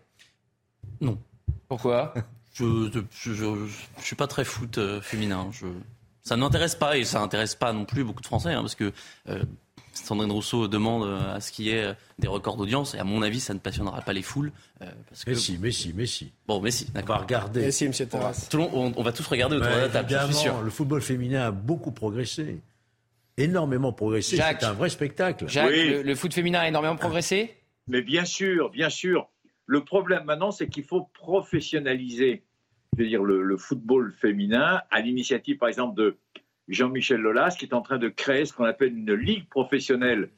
Non. Pourquoi? (laughs) Je, ne suis pas très foot euh, féminin. ça ne m'intéresse pas et ça n'intéresse pas non plus beaucoup de Français hein, parce que Sandrine Rousseau demande euh, à ce qu'il y ait euh, des records d'audience, et à mon avis, ça ne passionnera pas les foules. Euh, parce que... Mais si, mais si, mais si. Bon, mais si, d'accord. On va regarder. si, monsieur on, va, on, va tous regarder autour de la table, je suis sûr. Le football féminin a beaucoup progressé. Énormément progressé. C'est un vrai spectacle. Jacques, le, foot féminin a énormément progressé? Mais bien sûr, bien sûr. Le problème maintenant, c'est qu'il faut professionnaliser je veux dire, le, le football féminin à l'initiative, par exemple, de Jean-Michel Lolas, qui est en train de créer ce qu'on appelle une ligue professionnelle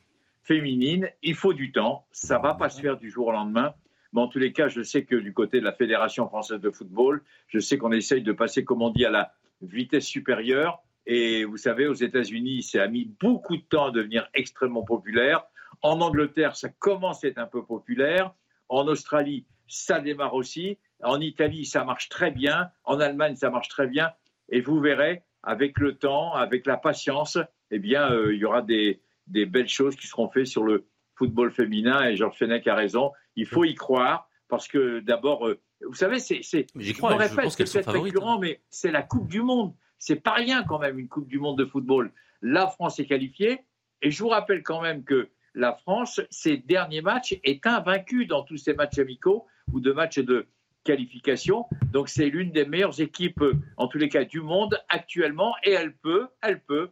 féminine. Il faut du temps, ça ne va pas se faire du jour au lendemain. Mais en tous les cas, je sais que du côté de la Fédération française de football, je sais qu'on essaye de passer, comme on dit, à la vitesse supérieure. Et vous savez, aux États-Unis, ça a mis beaucoup de temps à devenir extrêmement populaire. En Angleterre, ça commence à être un peu populaire. En Australie, ça démarre aussi. En Italie, ça marche très bien. En Allemagne, ça marche très bien. Et vous verrez, avec le temps, avec la patience, eh bien, euh, il y aura des, belles choses qui seront faites sur le football féminin. Et Georges Fenech a raison. Il faut y croire parce que d'abord, euh, vous savez, c'est, c'est, je, crois, je récurrent, hein. mais c'est la Coupe du Monde. C'est pas rien quand même une Coupe du Monde de football. La France est qualifiée et je vous rappelle quand même que la France, ses derniers matchs, est invaincue dans tous ses matchs amicaux ou de matchs de, qualification. Donc c'est l'une des meilleures équipes, en tous les cas, du monde actuellement, et elle peut, elle peut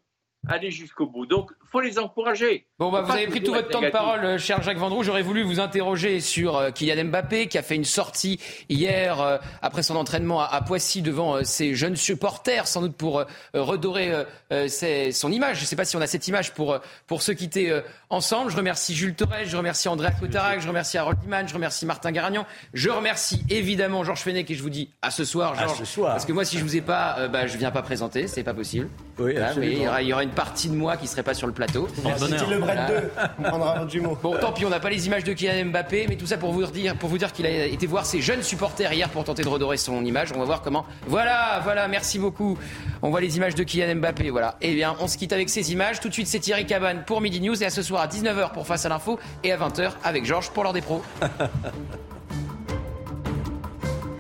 aller jusqu'au bout. Donc, faut les encourager. Bon, bah, vous avez pris tout votre temps de parole, euh, cher Jacques Vendroux. J'aurais voulu vous interroger sur euh, Kylian Mbappé, qui a fait une sortie hier euh, après son entraînement à, Poissy devant ses jeunes supporters, sans doute pour redorer son image. Je ne sais pas si on a cette image pour, pour se quitter ensemble. Je remercie Jules Torres, je remercie Andrea Cotarac, je remercie Harold Diman, je remercie Martin Garagnan. Je remercie évidemment Georges Fenech et je vous dis à ce soir, Georges. ce soir. Parce que moi, si je vous ai pas, bah, je viens pas présenter, c'est pas possible. Oui, il, y aura, une partie de moi qui serait pas sur le plateau. Le Bret 2, on prendra un jumeau. Bon, tant pis, on n'a pas les images de Kylian Mbappé, mais tout ça pour vous dire, pour vous dire qu'il a été voir ses jeunes supporters hier pour tenter de redorer son image. On va voir comment. Voilà, voilà, merci beaucoup. On voit les images de Kylian Mbappé, voilà. Eh bien, on se quitte avec ces images. Tout de suite, c'est Thierry Cabane pour Midi News et à ce soir à 19h pour Face à l'info et à 20h avec Georges pour l'heure des pros. (laughs)